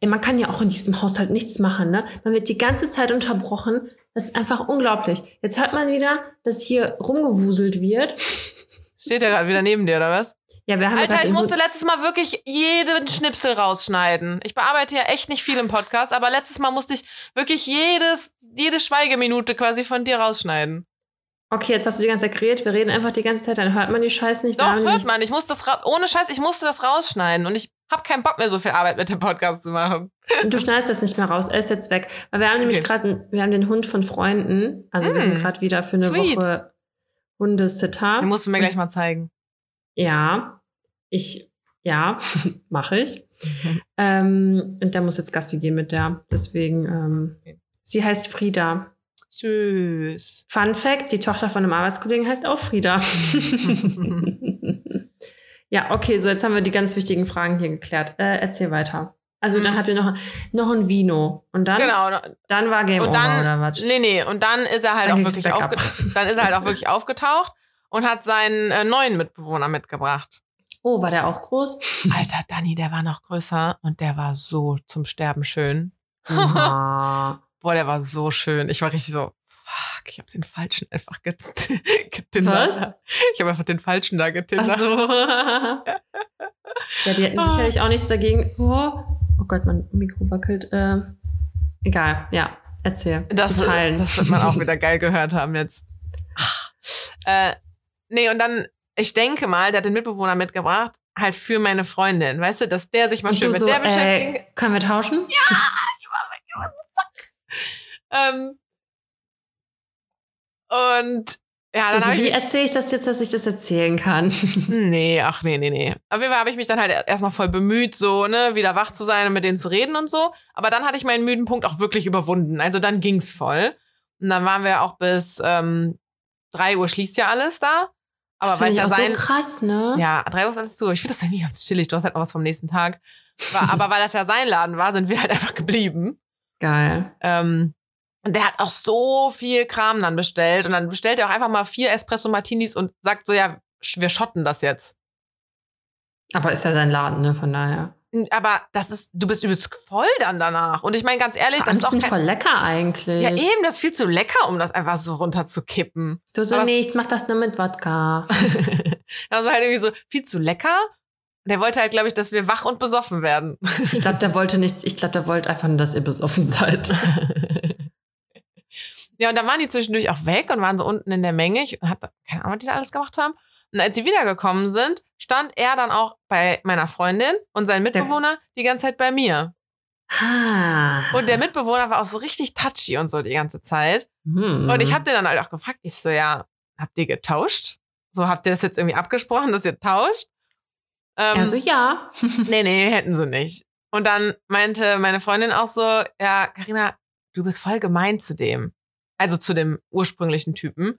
ey, man kann ja auch in diesem Haushalt nichts machen, ne? Man wird die ganze Zeit unterbrochen. Das ist einfach unglaublich. Jetzt hört man wieder, dass hier rumgewuselt wird. *laughs* Steht der gerade wieder neben dir, oder was? Ja, wir haben Alter, ich musste letztes Mal wirklich jeden Schnipsel rausschneiden. Ich bearbeite ja echt nicht viel im Podcast, aber letztes Mal musste ich wirklich jedes, jede Schweigeminute quasi von dir rausschneiden. Okay, jetzt hast du die ganze Zeit geredet. Wir reden einfach die ganze Zeit, dann hört man die Scheiße nicht. Doch, hört nämlich- man, ich muss das ohne Scheiß, ich musste das rausschneiden und ich habe keinen Bock mehr so viel Arbeit mit dem Podcast zu machen. Und du schneidest das nicht mehr raus. Er ist jetzt weg. Weil wir haben nämlich Okay. gerade, wir haben den Hund von Freunden. Also wir Mm, sind gerade wieder für eine sweet. Woche Hundesitter. Den musst du mir gleich mal zeigen. Ja, ich, ja, *laughs* mache ich. Ähm, und der muss jetzt Gassi gehen mit der. Deswegen, ähm, Okay. sie heißt Frieda. Süß. Fun Fact, die Tochter von einem Arbeitskollegen heißt auch Frieda. *laughs* *laughs* ja, okay, so jetzt haben wir die ganz wichtigen Fragen hier geklärt. Äh, erzähl weiter. Also dann Mhm. habt ihr noch, noch ein Vino. Und dann, Genau. dann war Game Und Over dann, oder was? nee, nee, und dann ist er halt Dann auch wirklich. Dann ist er halt auch wirklich *laughs* aufgetaucht und hat seinen äh, neuen Mitbewohner mitgebracht. Oh, war der auch groß? *laughs* Alter, Danny, der war noch größer und der war so zum Sterben schön. Ah. *laughs* Boah, der war so schön. Ich war richtig so, fuck, ich habe den Falschen einfach get *laughs* getindert. Was? Ich habe einfach den Falschen da Ach getindert. so. ja, die hätten sicherlich auch nichts dagegen. Oh, oh Gott, mein Mikro wackelt. Äh, egal, ja, erzähl. Das, zu teilen. das wird man auch *laughs* wieder geil gehört haben jetzt. Ach. Äh, nee, und dann, ich denke mal, der hat den Mitbewohner mitgebracht, halt für meine Freundin. Weißt du, dass der sich mal schön mit so, der beschäftigen äh, können wir tauschen? Ähm, und ja, dann Also, wie erzähle ich das jetzt, dass ich das erzählen kann? *laughs* Nee, ach nee, nee, nee. Auf jeden Fall habe ich mich dann halt erstmal voll bemüht, so, ne, wieder wach zu sein und mit denen zu reden und so. Aber dann hatte ich meinen müden Punkt auch wirklich überwunden. Also dann ging's voll. Und dann waren wir auch bis ähm, 3 Uhr schließt ja alles da. Aber das weil es ich ja auch sein. so krass, ne? ja, 3 Uhr ist alles zu. Ich finde das irgendwie ganz chillig. Du hast halt noch was vom nächsten Tag. War, aber weil das ja sein Laden war, sind wir halt *laughs* einfach geblieben. Geil. Ähm, und der hat auch so viel Kram dann bestellt. Und dann bestellt er auch einfach mal vier Espresso Martinis und sagt so, ja, wir schotten das jetzt. Aber ist ja sein Laden, ne? Von daher. Aber das ist, du bist übelst voll dann danach. Und ich meine ganz ehrlich, das Das ist auch ist kein, voll lecker eigentlich. ja eben, das ist viel zu lecker, um das einfach so runterzukippen. Du so, Aber nee, ich mach das nur mit Wodka. *laughs* das war halt irgendwie so viel zu lecker. Der wollte halt, glaube ich, dass wir wach und besoffen werden. Ich glaube, der wollte nicht, ich glaube, der wollte einfach nur, dass ihr besoffen seid. *laughs* ja, und dann waren die zwischendurch auch weg und waren so unten in der Menge. Ich hab keine Ahnung, was die da alles gemacht haben. Und als sie wiedergekommen sind, stand er dann auch bei meiner Freundin und sein Mitbewohner die ganze Zeit bei mir. Ah. Und der Mitbewohner war auch so richtig touchy und so die ganze Zeit. Hm. Und ich hab den dann halt auch gefragt, ich so, ja, habt ihr getauscht? So, habt ihr das jetzt irgendwie abgesprochen, dass ihr tauscht? Ähm, Also ja. *laughs* nee, nee, hätten sie nicht. Und dann meinte meine Freundin auch so, ja, Karina, du bist voll gemein zu dem. Also zu dem ursprünglichen Typen.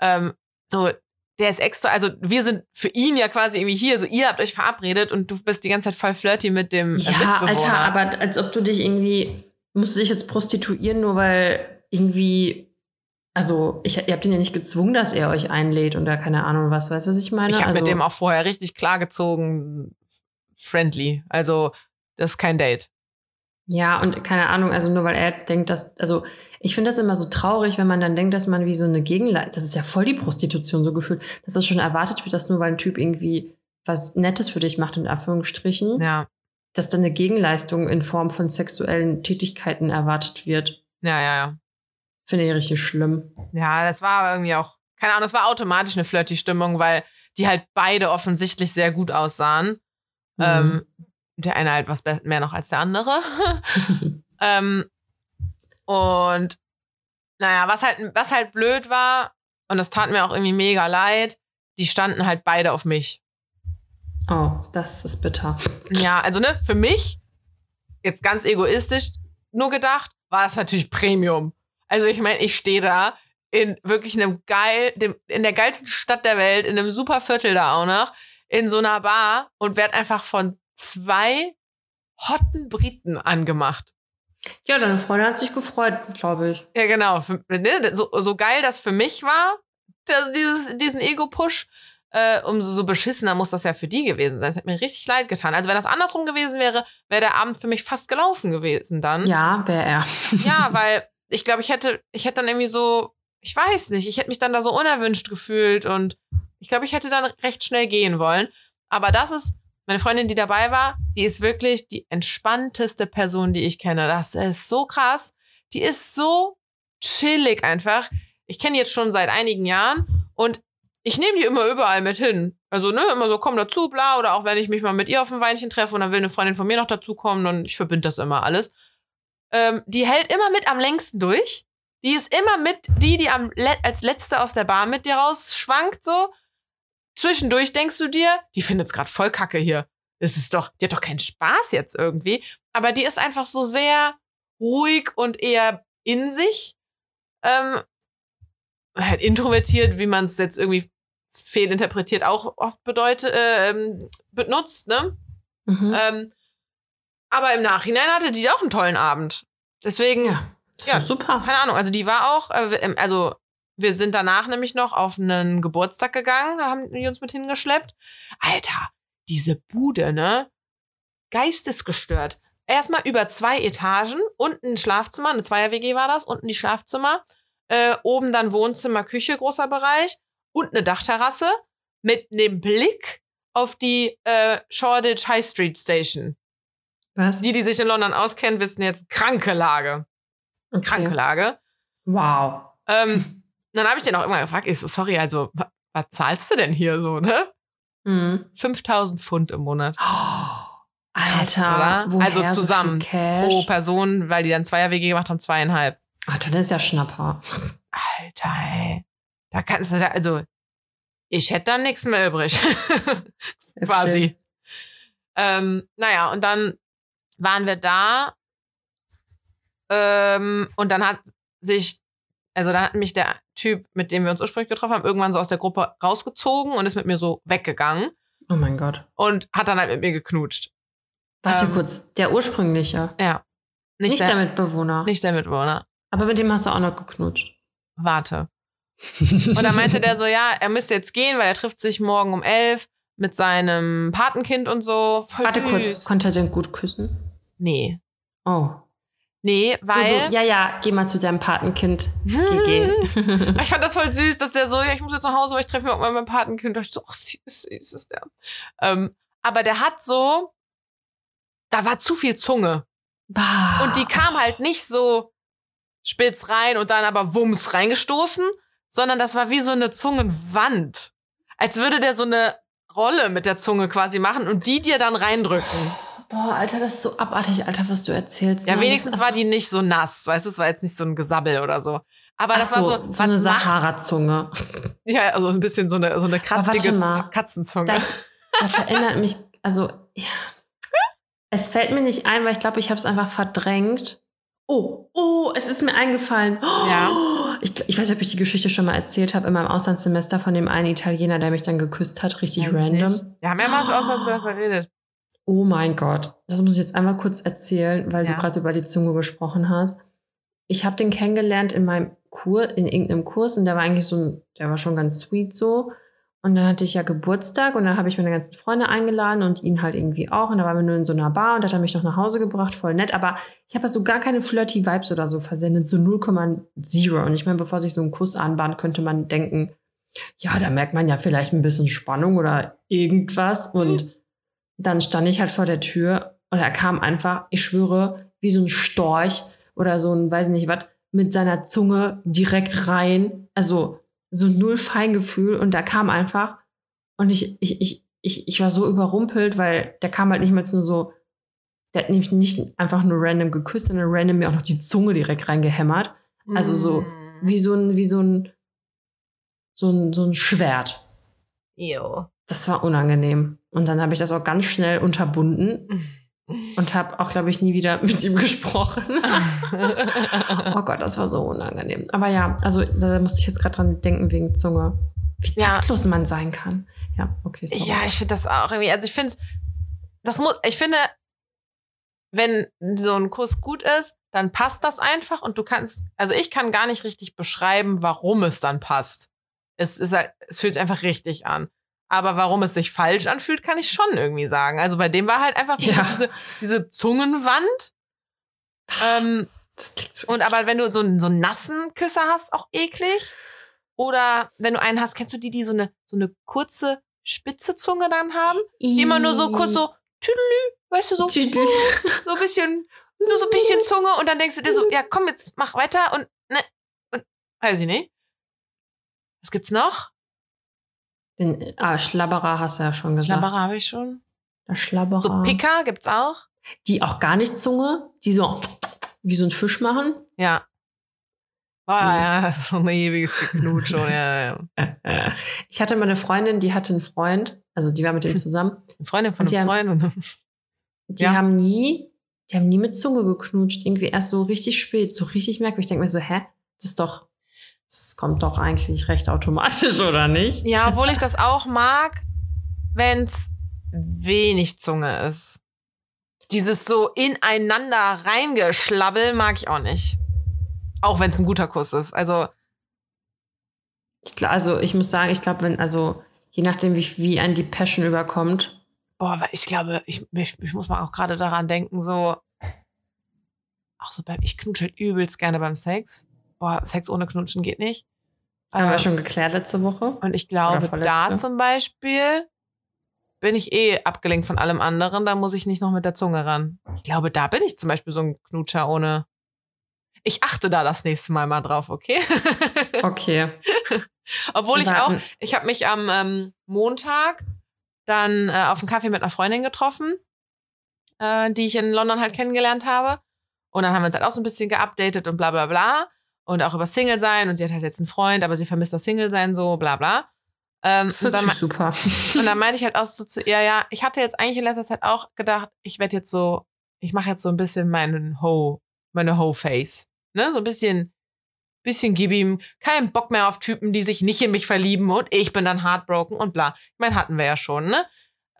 Ähm, so, der ist extra, also wir sind für ihn ja quasi irgendwie hier, so ihr habt euch verabredet und du bist die ganze Zeit voll flirty mit dem äh, Ja. Alter, aber als ob du dich irgendwie, musst du dich jetzt prostituieren, nur weil irgendwie, also ich, ihr habt ihn ja nicht gezwungen, dass er euch einlädt oder keine Ahnung was, weißt du, was ich meine? Ich habe also, mit dem auch vorher richtig klar gezogen, friendly. Also, das ist kein Date. Ja, und keine Ahnung, also nur weil er jetzt denkt, dass, also ich finde das immer so traurig, wenn man dann denkt, dass man wie so eine Gegenleistung, das ist ja voll die Prostitution so gefühlt, dass das schon erwartet wird, dass nur weil ein Typ irgendwie was Nettes für dich macht, in Anführungsstrichen, Ja, dass dann eine Gegenleistung in Form von sexuellen Tätigkeiten erwartet wird. ja, ja, ja. Finde ich richtig schlimm. Ja, das war aber irgendwie auch, keine Ahnung, das war automatisch eine flirty-Stimmung, weil die halt beide offensichtlich sehr gut aussahen. Mhm. Ähm, der eine halt was mehr noch als der andere. *laughs* *laughs* ähm, und naja, was halt, was halt blöd war, und das tat mir auch irgendwie mega leid, die standen halt beide auf mich. oh, das ist bitter. Ja, also ne, für mich, jetzt ganz egoistisch nur gedacht, war es natürlich Premium. Also ich meine, ich stehe da in wirklich einem geil, dem, in der geilsten Stadt der Welt, in einem super Viertel da auch noch, in so einer Bar und werd einfach von zwei hotten Briten angemacht. Ja, deine Freundin hat sich gefreut, glaube ich. Ja, genau. Ne, so, so geil das für mich war, das, dieses, diesen Ego-Push, äh, umso so beschissener muss das ja für die gewesen sein. Das hat mir richtig leid getan. Also wenn das andersrum gewesen wäre, wäre der Abend für mich fast gelaufen gewesen dann. Ja, wäre er. Ja, weil ich glaube, ich hätte, ich hätte dann irgendwie so, ich weiß nicht, ich hätte mich dann da so unerwünscht gefühlt und ich glaube, ich hätte dann recht schnell gehen wollen. Aber das ist, meine Freundin, die dabei war, die ist wirklich die entspannteste Person, die ich kenne. Das ist so krass. Die ist so chillig einfach. Ich kenne jetzt schon seit einigen Jahren und ich nehme die immer überall mit hin. Also, ne, immer so, komm dazu, bla, oder auch wenn ich mich mal mit ihr auf ein Weinchen treffe und dann will eine Freundin von mir noch dazukommen, dann ich verbinde das immer alles. Ähm, die hält immer mit am längsten durch. Die ist immer mit, die, die am als letzte aus der Bar mit dir rausschwankt, so. Zwischendurch denkst du dir, die findet's gerade voll kacke hier. Es ist doch, die hat doch keinen Spaß jetzt irgendwie. Aber die ist einfach so sehr ruhig und eher in sich. Ähm, halt introvertiert, wie man es jetzt irgendwie fehlinterpretiert auch oft bedeutet, äh, ähm, benutzt, ne? Mhm. Ähm, aber im Nachhinein hatte die auch einen tollen Abend. Deswegen, ja super. keine Ahnung, also die war auch, äh, ähm, also wir sind danach nämlich noch auf einen Geburtstag gegangen, da haben die uns mit hingeschleppt. Alter, diese Bude, ne? Geistesgestört. Erstmal über zwei Etagen, unten ein Schlafzimmer, eine Zweier-WG war das, unten die Schlafzimmer, äh, oben dann Wohnzimmer, Küche, großer Bereich und eine Dachterrasse mit einem Blick auf die äh, Shoreditch High Street Station. Was? Die, die sich in London auskennen, wissen jetzt kranke Lage. Okay. Kranke Lage. Wow. Ähm, *laughs* dann habe ich den auch immer gefragt, ich so, sorry, also, wa- was zahlst du denn hier so, ne? Mhm. 5000 Pfund im Monat. *gasps* Alter, oder? woher Also so zusammen Cash? Pro Person, weil die dann Zweier-WG gemacht haben, zweieinhalb. Ach, das ist ja Schnapper. Alter, ey. Da kannst du da, also, ich hätte dann nichts mehr übrig. *laughs* Quasi. Ähm, naja, und dann waren wir da. Ähm, und dann hat sich, also dann hat mich der Typ, mit dem wir uns ursprünglich getroffen haben, irgendwann so aus der Gruppe rausgezogen und ist mit mir so weggegangen Oh mein Gott. und hat dann halt mit mir geknutscht. Warte Ähm, kurz, der ursprüngliche. Ja. Nicht, Nicht, der, der, Mitbewohner. nicht der Mitbewohner. Aber mit dem hast du auch noch geknutscht. Warte. *laughs* Und dann meinte der so, ja, er müsste jetzt gehen, weil er trifft sich morgen um elf mit seinem Patenkind und so. Voll Warte süß. kurz, konnte er den gut küssen? Nee. Oh. Nee, weil. so, ja, ja, geh mal zu deinem Patenkind. GG. *laughs* Ich fand das voll süß, dass der so, ja, ich muss jetzt nach Hause, weil ich treffe mich mit meinem Patenkind. Da ich so, ach, süß, süß ist der. Ähm, aber der hat so, da war zu viel Zunge. bah. Und die kam halt nicht so spitz rein und dann aber wumms reingestoßen, sondern das war wie so eine Zungenwand. Als würde der so eine Rolle mit der Zunge quasi machen und die dir dann reindrücken. Boah, Alter, das ist so abartig, Alter, was du erzählst. Ja, Mann, wenigstens war die nicht so nass, weißt du, es war jetzt nicht so ein Gesabbel oder so. Aber Ach das so, war so, so eine Sahara-Zunge. Ja, also ein bisschen so eine, so eine kratzige mal. Katzenzunge. Das, das erinnert mich, also, ja. Es fällt mir nicht ein, weil ich glaube, ich habe es einfach verdrängt. Oh, oh, es ist mir eingefallen. Ja. Ich, ich weiß nicht, ob ich die Geschichte schon mal erzählt habe in meinem Auslandssemester von dem einen Italiener, der mich dann geküsst hat, richtig Weiß random. nicht. Wir haben ja mal so Auslandssemester geredet. Oh mein Gott, das muss ich jetzt einmal kurz erzählen, weil Ja. du gerade über die Zunge gesprochen hast. Ich habe den kennengelernt in meinem Kurs, in irgendeinem Kurs und der war eigentlich so, der war schon ganz sweet so. Und dann hatte ich ja Geburtstag und dann habe ich meine ganzen Freunde eingeladen und ihn halt irgendwie auch. Und da waren wir nur in so einer Bar und da hat er mich noch nach Hause gebracht, voll nett. Aber ich habe so gar keine flirty Vibes oder so versendet, so 0,0. Und ich meine, bevor sich so ein Kuss anbahnt, könnte man denken, Ja, da merkt man ja vielleicht ein bisschen Spannung oder irgendwas. Und dann stand ich halt vor der Tür und er kam einfach, ich schwöre, wie so ein Storch oder so ein, weiß nicht was, mit seiner Zunge direkt rein. Also so null Feingefühl. Und da kam einfach, und ich, ich, ich, ich, ich war so überrumpelt, weil der kam halt nicht mal nur so, der hat nämlich nicht einfach nur random geküsst, sondern random mir auch noch die Zunge direkt reingehämmert. Also so Mm. wie so ein, wie so ein, so ein, so ein Schwert. Jo. Das war unangenehm. Und dann habe ich das auch ganz schnell unterbunden *laughs* und habe auch, glaube ich, nie wieder mit ihm gesprochen. *laughs* oh Gott, das war so unangenehm. Aber ja, also da musste ich jetzt gerade dran denken wegen Zunge. Wie Ja. taktlos man sein kann. Ja, okay, sorry. Ja, ich finde das auch irgendwie. Also ich finde das muss, ich finde, wenn so ein Kuss gut ist, dann passt das einfach und du kannst, also ich kann gar nicht richtig beschreiben, warum es dann passt. Es ist halt, es fühlt sich einfach richtig an. Aber warum es sich falsch anfühlt, kann ich schon irgendwie sagen. Also bei dem war halt einfach Ja. diese, diese Zungenwand. Ähm, Das klingt so und aber wenn du so, einen- so einen nassen Küsser hast, auch eklig. Oder wenn du einen hast, kennst du die, die so eine, so eine kurze, spitze Zunge dann haben? Die immer nur so kurz so, tüdelü, weißt du, so, Tüdel. *laughs* so ein bisschen, nur so ein bisschen Zunge und dann denkst du dir so, ja komm, jetzt mach weiter und, ne, und, weiß ich nicht. Was gibt's noch? Den ah, Schlabberer hast du ja schon gesagt. Schlabberer habe ich schon. Der Schlabberer. So Picker gibt's auch. Die auch gar nicht Zunge, die so wie so ein Fisch machen. Ja. Boah, ja, so ein ewiges Geknutsch ja, ja. *laughs* Ich hatte mal eine Freundin, die hatte einen Freund, also die war mit dem zusammen. *laughs* Eine Freundin von einem haben- Freund. Und, Die Ja. haben nie, die haben nie mit Zunge geknutscht, irgendwie erst so richtig spät, so richtig merkwürdig. Ich denke mir so, hä, das ist doch, das kommt doch eigentlich recht automatisch, oder nicht? Ja, obwohl ich das auch mag, wenn's wenig Zunge ist. Dieses so ineinander reingeschlabbel mag ich auch nicht. Auch wenn es ein guter Kuss ist. Also, Ich, also ich muss sagen, ich glaube, wenn, also je nachdem, wie, wie ein die Passion überkommt, boah, weil ich glaube, ich, ich, ich muss mal auch gerade daran denken, so, auch so beim, ich knutsche halt übelst gerne beim Sex. Boah, Sex ohne Knutschen geht nicht. haben wir Ähm, schon geklärt letzte Woche. Und ich glaube, da zum Beispiel bin ich eh abgelenkt von allem anderen, da muss ich nicht noch mit der Zunge ran. Ich glaube, da bin ich zum Beispiel so ein Knutscher ohne. Ich achte da das nächste Mal mal drauf, okay? *laughs* Okay. Obwohl ich auch, ich habe mich am ähm, Montag dann äh, auf einen Kaffee mit einer Freundin getroffen, äh, die ich in London halt kennengelernt habe. Und dann haben wir uns halt auch so ein bisschen geupdatet und bla bla bla. Und auch über Single sein. Und sie hat halt jetzt einen Freund, aber sie vermisst das Single sein, so bla bla. Ähm, Das und, dann, ist super. *laughs* und dann meinte ich halt auch so zu ihr, ja, ich hatte jetzt eigentlich in letzter Zeit auch gedacht, ich werde jetzt so, ich mache jetzt so ein bisschen meinen Ho, meine Ho-Face. Ne? So ein bisschen, bisschen gib ihm keinen Bock mehr auf Typen, die sich nicht in mich verlieben und ich bin dann heartbroken und bla. Ich meine, hatten wir ja schon, ne?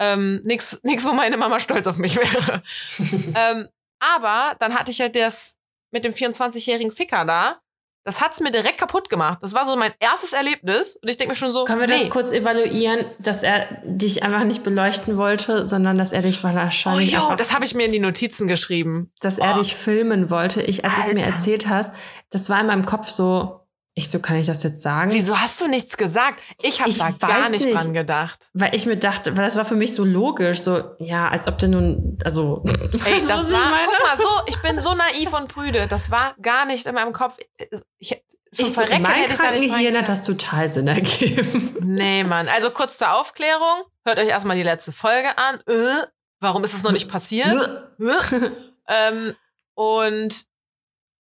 Ähm, nix, *laughs* nix, wo meine Mama stolz auf mich wäre. *laughs* ähm, aber dann hatte ich halt das mit dem 24-jährigen Ficker da. Das hat's mir direkt kaputt gemacht. Das war so mein erstes Erlebnis. Und ich denke mir schon so, Können wir das nee. kurz evaluieren, dass er dich einfach nicht beleuchten wollte, sondern dass er dich Oh wahrscheinlich jo, einfach, das habe ich mir in die Notizen geschrieben. dass er Oh. dich filmen wollte. Ich, als du es mir erzählt hast, das war in meinem Kopf so, ich so, kann ich das jetzt sagen? Wieso hast du nichts gesagt? Ich habe da gar nicht, nicht. dran gedacht. Weil ich mir dachte, weil das war für mich so logisch, so, ja, als ob der nun, also, *laughs* Ey, das war, guck mal, so, ich bin so naiv und prüde. Das war gar nicht in meinem Kopf. Ich, ich so, Verrecken mein hätte ich da nicht Krankengehirn hat das total Sinn ergeben. *laughs* Nee, Mann. Also kurz zur Aufklärung. Hört euch erstmal die letzte Folge an. Äh, warum ist es noch nicht passiert? Äh. ähm, und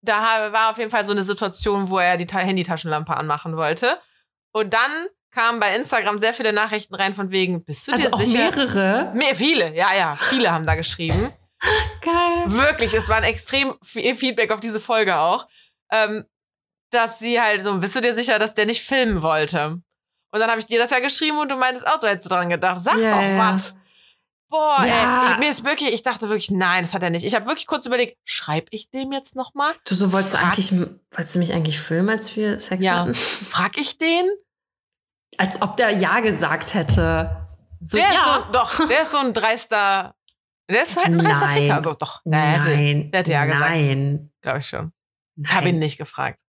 da war auf jeden Fall so eine Situation, wo er die Ta Handytaschenlampe anmachen wollte. Und dann kamen bei Instagram sehr viele Nachrichten rein von wegen, bist du Also dir auch sicher? mehrere. Mehr, viele, ja, ja, viele haben da geschrieben. *laughs* Geil. Wirklich, es war ein extrem viel Feedback auf diese Folge auch. Ähm, dass sie halt so, bist du dir sicher, dass der nicht filmen wollte? Und dann habe ich dir das ja geschrieben und du meintest auch, du hättest dran gedacht. Sag Ja, doch was. Boah, Ja. ey, ich- mir ist wirklich, ich dachte wirklich, nein, das hat er nicht. Ich habe wirklich kurz überlegt, schreib ich dem jetzt nochmal? Du so wolltest du Frag- eigentlich, wolltest du mich eigentlich filmen, als wir Sex Ja. hatten? Frag ich den? Als ob der Ja gesagt hätte. So, der ja. ist so, doch, der ist so ein dreister, der ist halt ein dreister Nein. Ficker. So, doch, der hätte, Nein. der hätte ja gesagt. Nein. glaube ich schon. Ich Nein. habe ihn nicht gefragt.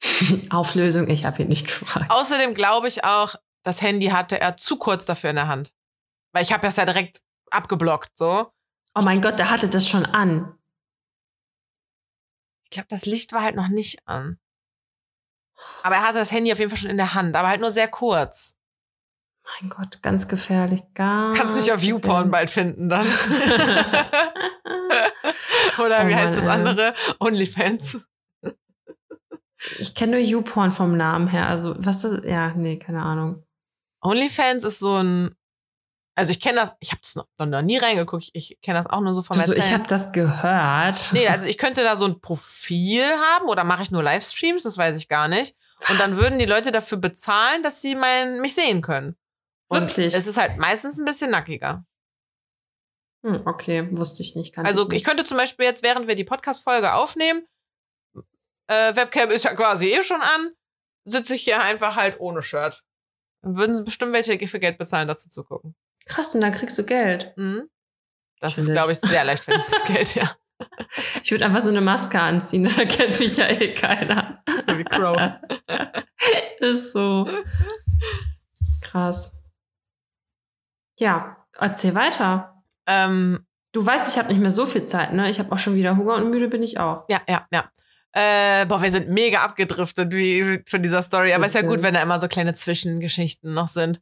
*laughs* Auflösung, ich habe ihn nicht gefragt. Außerdem glaube ich auch, das Handy hatte er zu kurz dafür in der Hand. Weil ich habe das ja direkt abgeblockt, so. Oh mein Gott, der hatte das schon an. Ich glaube, das Licht war halt noch nicht an. Aber er hatte das Handy auf jeden Fall schon in der Hand, aber halt nur sehr kurz. Mein Gott, ganz gefährlich. Ganz Kannst mich auf YouPorn bald finden dann. *laughs* Oder Oh wie heißt das andere? OnlyFans. Ich kenne nur YouPorn vom Namen her. Also, was das? Ja, nee, keine Ahnung. OnlyFans ist so ein. Also ich kenne das, ich habe das noch, noch nie reingeguckt, ich, ich kenne das auch nur so vom Du so, ich habe das gehört. Nee, also ich könnte da so ein Profil haben oder mache ich nur Livestreams, das weiß ich gar nicht. Und dann Was? würden die Leute dafür bezahlen, dass sie mein, mich sehen können. Und Wirklich? es ist halt meistens ein bisschen nackiger. Hm, okay, wusste ich nicht. Also ich ich nicht. könnte zum Beispiel jetzt, während wir die Podcast-Folge aufnehmen, äh, Webcam ist ja quasi eh schon an, sitze ich hier einfach halt ohne Shirt. Dann würden sie bestimmt welche für Geld bezahlen, dazu zu gucken. Krass, und dann kriegst du Geld. Mhm. Das ist, Chillig. glaube ich, sehr leicht verdientes *laughs* Geld, ja. Ich würde einfach so eine Maske anziehen, *laughs* da kennt mich ja eh keiner. So wie Crow. *laughs* ist so. Krass. Ja, erzähl weiter. Ähm, Du weißt, ich habe nicht mehr so viel Zeit, ne? Ich habe auch schon wieder Hunger und müde bin ich auch. ja, ja, ja. Äh, boah, wir sind mega abgedriftet wie von dieser Story. Aber ist ja gut, wenn da immer so kleine Zwischengeschichten noch sind.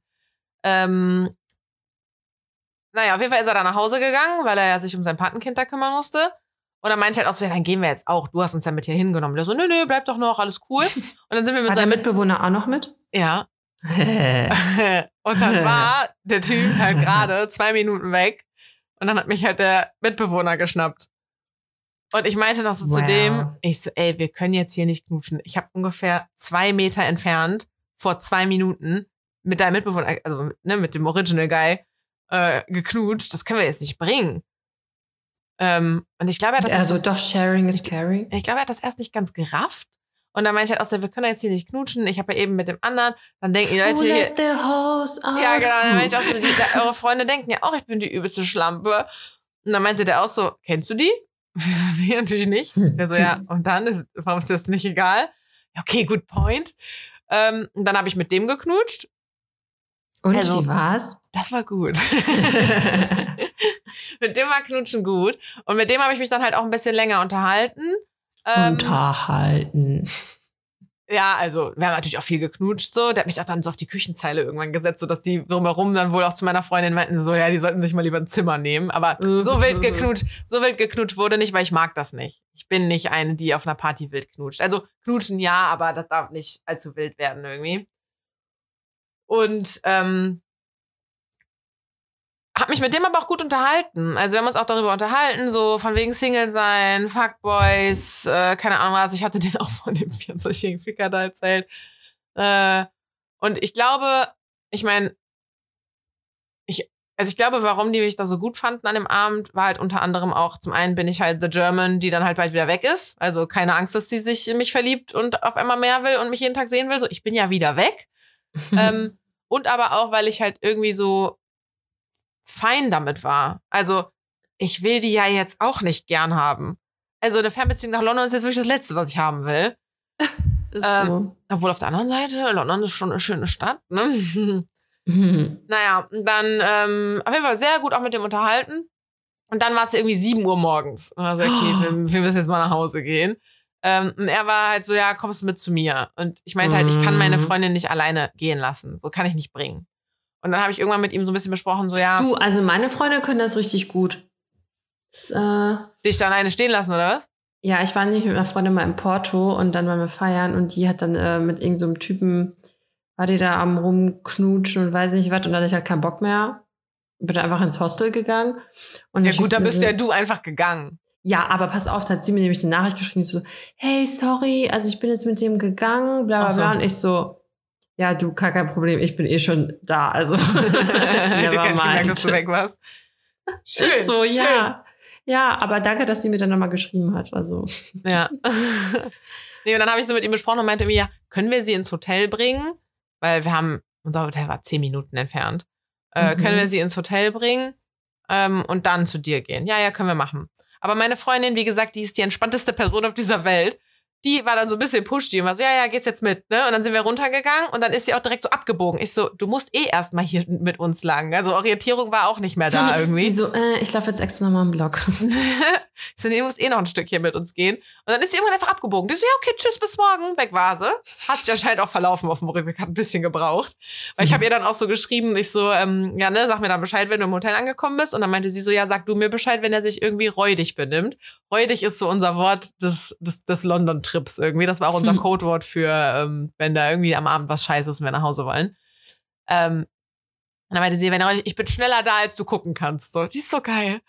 Ähm, naja, auf jeden Fall ist er dann nach Hause gegangen, weil er ja sich um sein Patenkind da kümmern musste. Und dann meinte ich halt auch so, ja, dann gehen wir jetzt auch. Du hast uns ja mit hier hingenommen. Der so, nö, nö, bleib doch noch, alles cool. Und dann sind wir mit War seinem Mitbewohner auch noch mit? Ja. *laughs* Und dann war der Typ halt gerade zwei Minuten weg. Und dann hat mich halt der Mitbewohner geschnappt. Und ich meinte noch so zu Wow. dem, ich so, ey, wir können jetzt hier nicht knutschen. Ich habe ungefähr zwei Meter entfernt, vor zwei Minuten, mit deinem Mitbewohner, also ne, mit dem Original Guy, äh, geknutscht. Das können wir jetzt nicht bringen. Ähm, und ich glaube, er hat das also doch, Sharing is caring. ich glaube, er hat das erst nicht ganz gerafft. Und dann meinte ich halt auch so, wir können jetzt hier nicht knutschen. Ich habe ja eben mit dem anderen. Dann denken die Leute hier. Ja, genau. Dann meinte ich auch so, die, eure Freunde denken ja auch, ich bin die übelste Schlampe. Und dann meinte der auch so, kennst du die? *laughs* Ich nee, natürlich nicht. Der so, ja, und dann ist, warum ist das nicht egal? Ja, okay, good point. Ähm, und dann habe ich mit dem geknutscht. Und Also- wie war's? Das war gut. *laughs* mit dem war Knutschen gut. Und mit dem habe ich mich dann halt auch ein bisschen länger unterhalten. Ähm, Unterhalten. Ja, also wir haben natürlich auch viel geknutscht so. Der hat mich auch dann so auf die Küchenzeile irgendwann gesetzt, sodass die drumherum dann wohl auch zu meiner Freundin meinten, so ja, die sollten sich mal lieber ein Zimmer nehmen. Aber so *laughs* wild geknutscht, so wild geknutscht wurde nicht, weil ich mag das nicht. Ich bin nicht eine, die auf einer Party wild knutscht. Also knutschen ja, aber das darf nicht allzu wild werden irgendwie. Und ähm, hab mich mit dem aber auch gut unterhalten. Also wir haben uns auch darüber unterhalten, so von wegen Single sein, Fuckboys, äh, keine Ahnung was. Ich hatte *laughs* den auch von dem 24-jährigen Ficker da erzählt. Äh, und ich glaube, ich meine, ich, also ich glaube, warum die mich da so gut fanden an dem Abend, war halt unter anderem auch, zum einen bin ich halt The German, die dann halt bald wieder weg ist. Also keine Angst, dass sie sich in mich verliebt und auf einmal mehr will und mich jeden Tag sehen will. So, ich bin ja wieder weg. Ähm, und aber auch, weil ich halt irgendwie so fein damit war. Also, ich will die ja jetzt auch nicht gern haben. Also, eine Fernbeziehung nach London ist jetzt wirklich das Letzte, was ich haben will. *laughs* Ähm, so. Obwohl auf der anderen Seite, London ist schon eine schöne Stadt, ne? *laughs* Mhm. naja, dann ähm, auf jeden Fall sehr gut auch mit dem unterhalten. Und dann war es irgendwie 7 Uhr morgens. Und also, okay, *gasps* wir, wir müssen jetzt mal nach Hause gehen. Ähm, und er war halt so, ja, kommst du mit zu mir? Und ich meinte halt, ich kann meine Mhm. Freundin nicht alleine gehen lassen. So kann ich nicht bringen. Und dann habe ich irgendwann mit ihm so ein bisschen besprochen, so, ja, Du, also meine Freunde können das richtig gut. Das, äh, dich da alleine stehen lassen, oder was? ja, ich war nicht mit einer Freundin mal in Porto und dann waren wir feiern und die hat dann äh, mit irgendeinem so Typen, war die da am rumknutschen und weiß nicht was und dann hatte ich halt keinen Bock mehr. Bin einfach ins Hostel gegangen. Und Ja gut, da bist ja du einfach gegangen. Ja, aber pass auf, da hat sie mir nämlich die Nachricht geschrieben, so, hey, sorry, also ich bin jetzt mit dem gegangen, bla bla so. bla. Und ich so, ja, du, gar kein Problem, ich bin eh schon da. Also, *laughs* *laughs* Ich hätte gar nicht gemerkt, dass du weg warst. Schön, *laughs* Ist so, schön. ja. Ja, aber danke, dass sie mir dann nochmal geschrieben hat. Also, Ja. nee, und dann habe ich so mit ihm besprochen und meinte mir, ja, können wir sie ins Hotel bringen? Weil wir haben, unser Hotel war zehn Minuten entfernt. Äh, Mhm. Können wir sie ins Hotel bringen ähm, und dann zu dir gehen? Ja, ja, können wir machen. Aber meine Freundin, wie gesagt, die ist die entspannteste Person auf dieser Welt. Die war dann so ein bisschen pushy und war so, ja, ja, gehst jetzt mit, ne? Und dann sind wir runtergegangen und dann ist sie auch direkt so abgebogen. Ich so, du musst eh erstmal hier mit uns lang. Also Orientierung war auch nicht mehr da *laughs* irgendwie. Sie so, äh, ich laufe jetzt extra nochmal im Block. *laughs* ich so, nee, du musst eh noch ein Stück hier mit uns gehen. Und dann ist sie irgendwann einfach abgebogen. Die so, ja, okay, tschüss, bis morgen. Weg war sie. Hat sich anscheinend auch verlaufen auf dem Rückweg, hat ein bisschen gebraucht. Weil ich habe ihr dann auch so geschrieben, ich so, ähm, ja, ne, sag mir dann Bescheid, wenn du im Hotel angekommen bist. Und dann meinte sie so, ja, sag du mir Bescheid, wenn er sich irgendwie räudig benimmt. Räudig ist so unser Wort des, des, des London-Trips irgendwie. Das war auch unser hm. Codewort für, ähm, wenn da irgendwie am Abend was scheiße ist und wir nach Hause wollen. Ähm, und dann meinte sie, wenn ich bin schneller da, als du gucken kannst. So, die ist so geil.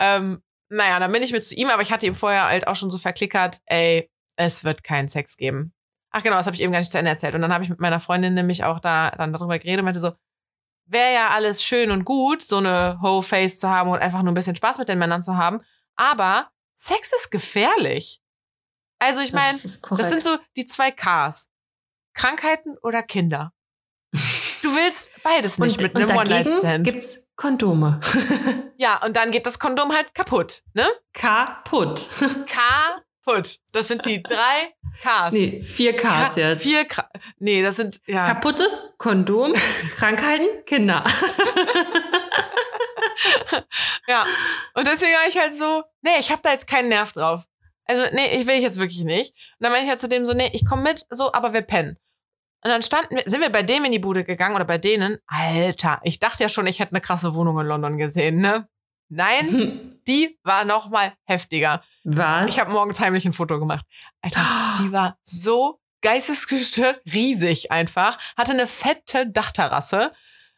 Ähm, naja, dann bin ich mit zu ihm, aber ich hatte ihm vorher halt auch schon so verklickert, ey, es wird keinen Sex geben. Ach genau, das habe ich eben gar nicht zu Ende erzählt. Und dann habe ich mit meiner Freundin nämlich auch da dann darüber geredet und meinte so, wäre ja alles schön und gut, so eine Whole Face zu haben und einfach nur ein bisschen Spaß mit den Männern zu haben. Aber Sex ist gefährlich. Also ich meine, das, das sind so die zwei Ks. Krankheiten oder Kinder. Du willst beides nicht und, mit einem One-Night-Stand. gibt's Kondome. *laughs* ja, und dann geht das Kondom halt kaputt, ne? Kaputt. *laughs* Kaputt. Das sind die drei Ks. Nee, vier Ks Ka jetzt. Vier K Nee, das sind, ja. Kaputtes, Kondom, *laughs* Krankheiten, Kinder. ja. Und deswegen war ich halt so, nee, ich habe da jetzt keinen Nerv drauf. Also, nee, ich will ich jetzt wirklich nicht. Und dann meinte ich halt zu dem so, nee, ich komme mit, so, aber wir pennen. Und dann standen wir, sind wir bei dem in die Bude gegangen oder bei denen. Alter, ich dachte ja schon, ich hätte eine krasse Wohnung in London gesehen, ne? Nein, *laughs* die war noch mal heftiger. Was? Ich habe morgens heimlich ein Foto gemacht. Alter, *gasps* die war so geistesgestört, riesig einfach. Hatte eine fette Dachterrasse.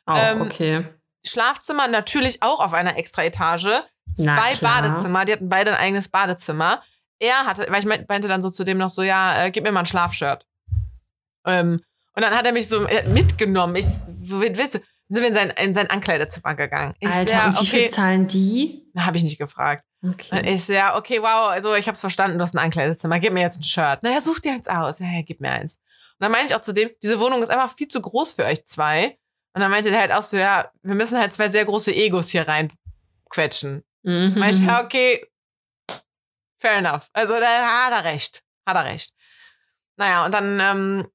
Auch, ähm, okay. Schlafzimmer natürlich auch auf einer Extraetage. Zwei Badezimmer, die hatten beide ein eigenes Badezimmer. Er hatte, weil ich meinte dann so zu dem noch so, ja, äh, gib mir mal ein Schlafshirt. Ähm, und dann hat er mich so mitgenommen. Ich, willst du? Sind wir in sein, in sein Ankleidezimmer gegangen. Ich Alter, ja, und wie okay. viel zahlen die? Habe ich nicht gefragt. Okay. Dann ist ja, okay, wow, also ich habe es verstanden, du hast ein Ankleidezimmer, gib mir jetzt ein Shirt. Naja, such dir eins aus. Ja, ja, gib mir eins. Und dann meinte ich auch zu dem, diese Wohnung ist einfach viel zu groß für euch zwei. Und dann meinte der halt auch so, ja, wir müssen halt zwei sehr große Egos hier reinquetschen. Mhm. Meinte ich, ja, okay, fair enough. Also da hat er recht. Hat er recht. Naja, und dann ähm,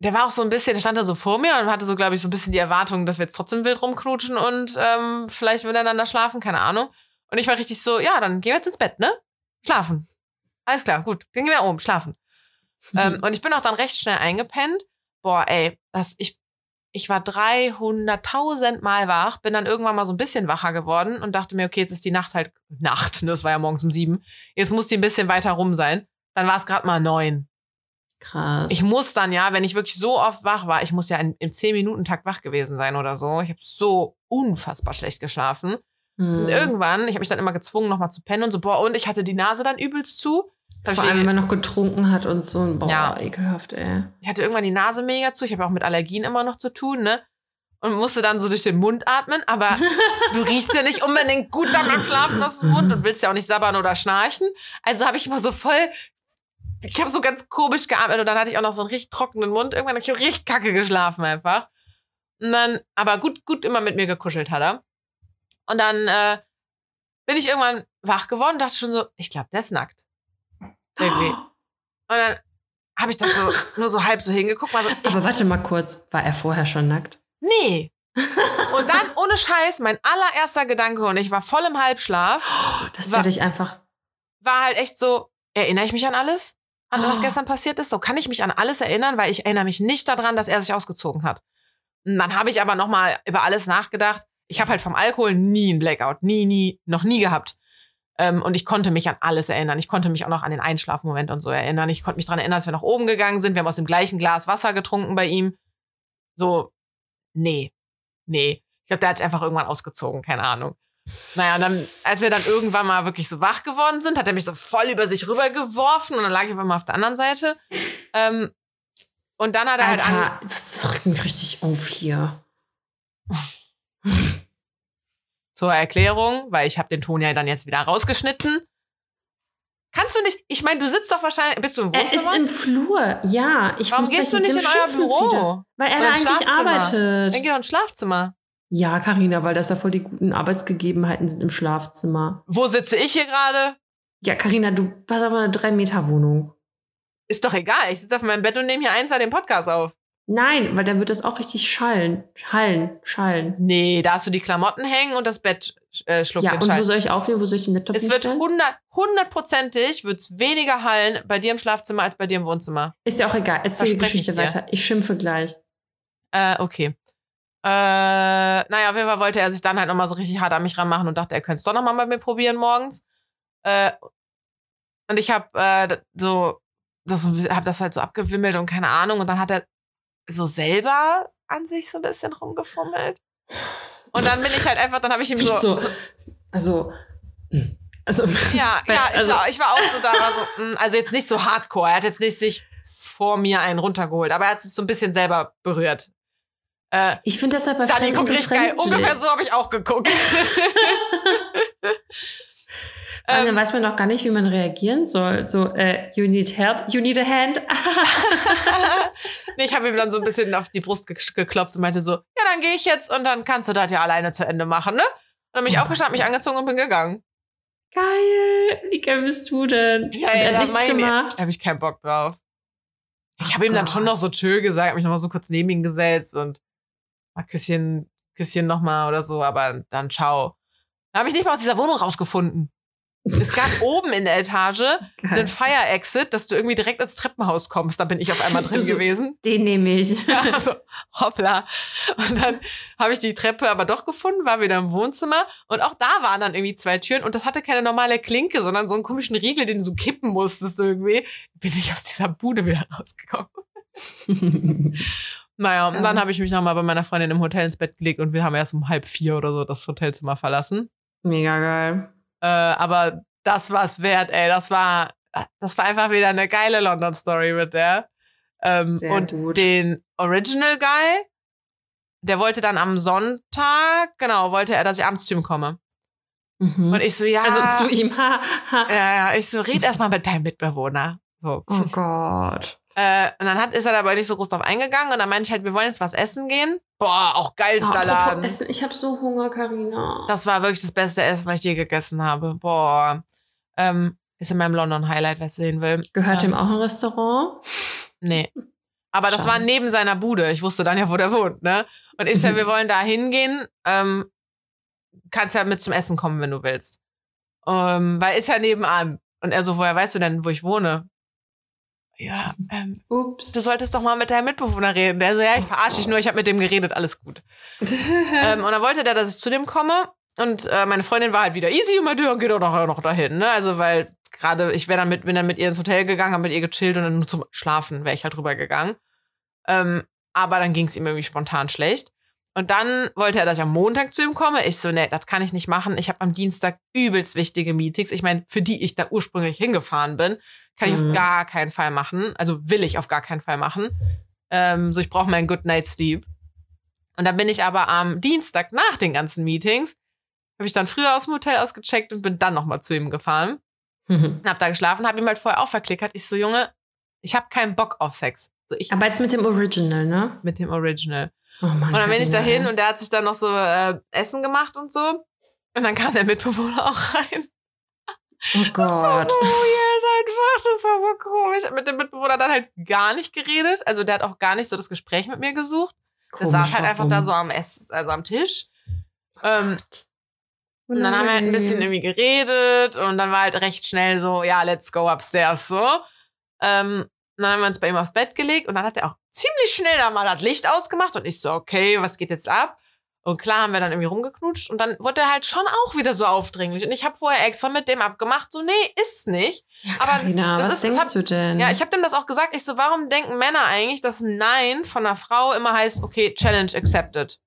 der war auch so ein bisschen, der stand da so vor mir und hatte so, glaube ich, so ein bisschen die Erwartung, dass wir jetzt trotzdem wild rumknutschen und ähm, vielleicht miteinander schlafen, keine Ahnung. Und ich war richtig so, ja, dann gehen wir jetzt ins Bett, ne? Schlafen. Alles klar, gut, dann gehen wir oben, schlafen. Mhm. Ähm, und ich bin auch dann recht schnell eingepennt. Boah, ey, das, ich, ich war 300.000 Mal wach, bin dann irgendwann mal so ein bisschen wacher geworden und dachte mir, okay, jetzt ist die Nacht halt Nacht, ne? Das war ja morgens um sieben. Jetzt muss die ein bisschen weiter rum sein. Dann war es gerade mal neun. Krass. Ich muss dann ja, wenn ich wirklich so oft wach war, ich muss ja in, im 10-Minuten-Takt wach gewesen sein oder so. Ich habe so unfassbar schlecht geschlafen. Hm. Und irgendwann, ich habe mich dann immer gezwungen, nochmal zu pennen und so, boah, und ich hatte die Nase dann übelst zu. Vor allem, wenn man noch getrunken hat und so. Boah, ja. ekelhaft, ey. Ich hatte irgendwann die Nase mega zu. Ich habe auch mit Allergien immer noch zu tun, ne? Und musste dann so durch den Mund atmen, aber *laughs* du riechst ja nicht unbedingt gut beim Schlafen aus dem Mund und willst ja auch nicht sabbern oder schnarchen. Also habe ich immer so voll ich habe so ganz komisch geatmet und dann hatte ich auch noch so einen richtig trockenen Mund. Irgendwann habe ich richtig kacke geschlafen einfach. Und dann, aber gut, gut immer mit mir gekuschelt hat er. Und dann äh, bin ich irgendwann wach geworden und dachte schon so, ich glaube, der ist nackt. Irgendwie. Und dann habe ich das so *laughs* nur so halb so hingeguckt. So, aber warte mal kurz, war er vorher schon nackt? Nee. *laughs* Und dann ohne Scheiß, mein allererster Gedanke und ich war voll im Halbschlaf. Oh, das war, ich einfach. War halt echt so, erinnere ich mich an alles? an was oh. gestern passiert ist. So kann ich mich an alles erinnern, weil ich erinnere mich nicht daran, dass er sich ausgezogen hat. Und dann habe ich aber noch mal über alles nachgedacht. Ich habe halt vom Alkohol nie einen Blackout, nie, nie, noch nie gehabt. Ähm, und ich konnte mich an alles erinnern. Ich konnte mich auch noch an den Einschlafmoment und so erinnern. Ich konnte mich daran erinnern, dass wir nach oben gegangen sind. Wir haben aus dem gleichen Glas Wasser getrunken bei ihm. So, nee, nee. Ich glaube, der hat sich einfach irgendwann ausgezogen, keine Ahnung. Naja, und dann, als wir dann irgendwann mal wirklich so wach geworden sind, hat er mich so voll über sich rübergeworfen und dann lag ich einfach mal auf der anderen Seite. Ähm, und dann hat er halt Alter, halt. Was rückt mich richtig auf hier? Zur Erklärung, weil ich habe den Ton ja dann jetzt wieder rausgeschnitten. Kannst du nicht, ich meine, du sitzt doch wahrscheinlich, bist du im Wohnzimmer? Er ist im Flur, ja. Ich Warum gehst du nicht in euer Büro? Wieder, weil er da eigentlich arbeitet. Dann geh doch ins Schlafzimmer. Ja, Karina, weil das ja voll die guten Arbeitsgegebenheiten sind im Schlafzimmer. Wo sitze ich hier gerade? Ja, Karina, du hast aber eine drei Meter Wohnung. Ist doch egal. Ich sitze auf meinem Bett und nehme hier eins den Podcast auf. Nein, weil dann wird das auch richtig schallen. Schallen, schallen. Nee, da hast du die Klamotten hängen und das Bett äh, schluckt Ja, und wo soll ich aufnehmen? Wo soll ich den Laptop Es wird hinstellen? 100 hundertprozentig wird's weniger hallen bei dir im Schlafzimmer als bei dir im Wohnzimmer. Ist ja auch egal. Erzähl die ich Geschichte dir. weiter. Ich schimpfe gleich. Äh, okay. Äh, naja, auf jeden Fall wollte er sich dann halt nochmal so richtig hart an mich ranmachen und dachte, er könnte es doch nochmal bei mir probieren morgens. Äh, und ich habe äh, so, das, hab das halt so abgewimmelt und keine Ahnung. Und dann hat er so selber an sich so ein bisschen rumgefummelt. Und dann bin ich halt einfach, dann habe ich ihm Ich so, so, also, hm. also, ja, *laughs* Weil- ja, ich, also- war, ich war auch so da, war so, mh, also jetzt nicht so hardcore. Er hat jetzt nicht sich vor mir einen runtergeholt, aber er hat sich so ein bisschen selber berührt. Äh, ich finde deshalb bei Dani Fremden guckt richtig geil. Ungefähr so habe ich auch geguckt. *laughs* *laughs* Ähm, weiß man noch gar nicht, wie man reagieren soll. So, äh, you need help, you need a hand. *laughs* nee, ich habe ihm dann so ein bisschen auf die Brust ge geklopft und meinte so, ja, dann gehe ich jetzt und dann kannst du das ja alleine zu Ende machen, ne? Und dann bin ich Oh aufgestanden, mich angezogen und bin gegangen. Geil. Wie geil bist du denn? Ja, ja, das nichts gemacht. Da habe ich keinen Bock drauf. Ich habe ihm dann schon noch so tschö gesagt, mich noch mal so kurz neben ihn gesetzt und mal Küsschen, Küsschen noch mal oder so, aber dann ciao. Da habe ich nicht mal aus dieser Wohnung rausgefunden. Es gab *laughs* oben in der Etage Geil. einen Fire Exit, dass du irgendwie direkt ins Treppenhaus kommst. Da bin ich auf einmal drin gewesen. Den nehme ich. *laughs* Ja, also, hoppla. Und dann habe ich die Treppe aber doch gefunden, war wieder im Wohnzimmer. Und auch da waren dann irgendwie zwei Türen. Und das hatte keine normale Klinke, sondern so einen komischen Riegel, den du so kippen musstest irgendwie. Bin ich aus dieser Bude wieder rausgekommen. *laughs* Naja, und Ja. dann habe ich mich nochmal bei meiner Freundin im Hotel ins Bett gelegt und wir haben erst um halb vier oder so das Hotelzimmer verlassen. Mega geil. Äh, aber das war's wert, ey. Das war, das war einfach wieder eine geile London-Story mit der. Ähm, und gut. den Original Guy, der wollte dann am Sonntag, genau, wollte er, dass ich abends zu ihm komme. Mhm. Und ich so, ja. also zu ihm. Ja, ja, ich so, red erst mal mit deinem Mitbewohner. So. Oh Gott. Äh, und dann hat, ist er aber nicht so groß drauf eingegangen und dann meinte ich halt, wir wollen jetzt was essen gehen. Boah, auch geilster Oh, Laden. Essen, ich habe so Hunger, Karina. Das war wirklich das beste Essen, was ich je gegessen habe. Boah. Ähm, ist in meinem London Highlight, wer es sehen will. Gehört ähm, ihm auch ein Restaurant? Nee. Aber das Schade. war neben seiner Bude. Ich wusste dann ja, wo der wohnt, ne? Und ich ja, wir wollen da hingehen. Ähm, kannst ja mit zum Essen kommen, wenn du willst. Ähm, weil ist ja nebenan. Und er so, woher weißt du denn, wo ich wohne? Ja, ähm, Ups. du solltest doch mal mit deinem Mitbewohner reden. Der so, ja, ich verarsche dich nur, ich habe mit dem geredet, alles gut. *laughs* ähm, und dann wollte der, dass ich zu dem komme. Und äh, meine Freundin war halt wieder easy und meinte, ja, geh doch noch, noch dahin, ne? Also, weil gerade ich wäre dann mit, bin dann mit ihr ins Hotel gegangen, habe mit ihr gechillt und dann nur zum Schlafen wäre ich halt rübergegangen. Ähm, aber dann ging es ihm irgendwie spontan schlecht. Und dann wollte er, dass ich am Montag zu ihm komme. Ich so, nee, das kann ich nicht machen. Ich habe am Dienstag übelst wichtige Meetings. Ich meine, für die ich da ursprünglich hingefahren bin, kann ich Mhm. auf gar keinen Fall machen. Also will ich auf gar keinen Fall machen. Ähm, so, ich brauche meinen Good Night Sleep. Und dann bin ich aber am Dienstag nach den ganzen Meetings, habe ich dann früher aus dem Hotel ausgecheckt und bin dann nochmal zu ihm gefahren. *laughs* Hab da geschlafen, hab ihm halt vorher auch verklickert. Ich so, Junge, ich habe keinen Bock auf Sex. So, ich Aber jetzt mit dem Original, ne? mit dem Original. Oh Mann, Und dann bin ich dahin ey. und der hat sich dann noch so äh, Essen gemacht und so. Und dann kam der Mitbewohner *laughs* auch rein. Oh Das war Gott. so weird einfach. Das war so komisch. Ich hab mit dem Mitbewohner dann halt gar nicht geredet. Also der hat auch gar nicht so das Gespräch mit mir gesucht. Der Komisch, saß halt einfach warum? da so am Ess, also am Tisch. Ähm, Oh und dann haben wir halt ein bisschen irgendwie geredet und dann war halt recht schnell so, ja, let's go upstairs so. Ähm, dann haben wir uns bei ihm aufs Bett gelegt und dann hat er auch ziemlich schnell da mal das Licht ausgemacht und ich so, okay, was geht jetzt ab? Und klar haben wir dann irgendwie rumgeknutscht und dann wurde er halt schon auch wieder so aufdringlich. Und ich habe vorher extra mit dem abgemacht, so, nee, ist nicht. Ja, aber Carina, das was ist- denkst hat- du denn? Ja, ich habe dem das auch gesagt. Ich so, warum denken Männer eigentlich, dass ein Nein von einer Frau immer heißt, okay, Challenge accepted?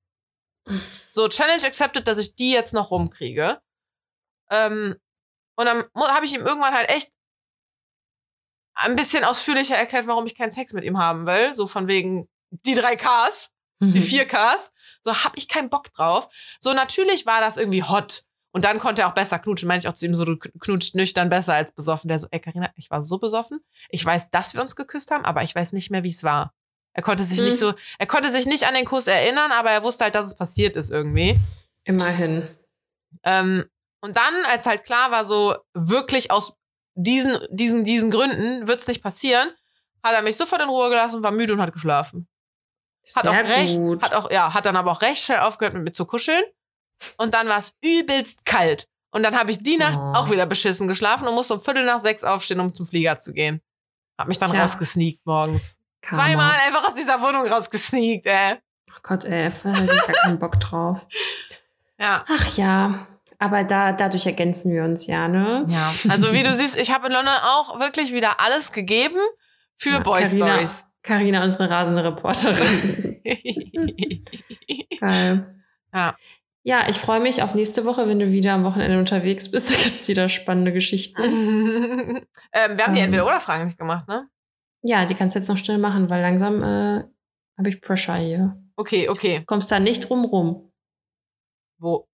So, Challenge accepted, dass ich die jetzt noch rumkriege. Ähm, und dann habe ich ihm irgendwann halt echt ein bisschen ausführlicher erklärt, warum ich keinen Sex mit ihm haben will. So von wegen die drei Ks, Mhm. die vier Ks. So hab ich keinen Bock drauf. So natürlich war das irgendwie hot. Und dann konnte er auch besser knutschen. Meinte ich auch zu ihm so, du knutscht nüchtern besser als besoffen. Der so, ey Carina, ich war so besoffen. Ich weiß, dass wir uns geküsst haben, aber ich weiß nicht mehr, wie es war. Er konnte sich Hm. nicht so, er konnte sich nicht an den Kuss erinnern, aber er wusste halt, dass es passiert ist irgendwie. Immerhin. Ähm, und dann, als halt klar war, so wirklich aus diesen, diesen, diesen Gründen wird's nicht passieren, hat er mich sofort in Ruhe gelassen, war müde und hat geschlafen. Hat Sehr auch recht, gut. hat auch, ja, hat dann aber auch recht schnell aufgehört, mit mir zu kuscheln. Und dann war es übelst kalt. Und dann habe ich die Nacht Oh. auch wieder beschissen geschlafen und musste um Viertel nach sechs aufstehen, um zum Flieger zu gehen. Hab mich dann Tja. rausgesneakt morgens. Karma. Zweimal einfach aus dieser Wohnung rausgesneakt, ey. Oh Gott, ey, da hab ich gar keinen Bock drauf. *laughs* Ja. Ach ja, aber da, dadurch ergänzen wir uns ja, ne? Ja. Also wie du siehst, ich habe in London auch wirklich wieder alles gegeben für Ja, Boy Carina- Stories. Carina, unsere rasende Reporterin. *laughs* Geil. Ja. Ja, ich freue mich auf nächste Woche, wenn du wieder am Wochenende unterwegs bist. *laughs* Da gibt's wieder spannende Geschichten. *laughs* ähm, wir haben die Ähm. Entweder-Oder-Fragen nicht gemacht, ne? Ja, die kannst du jetzt noch schnell machen, weil langsam äh, habe ich Pressure hier. Okay, okay. Kommst da nicht drum rum. Wo?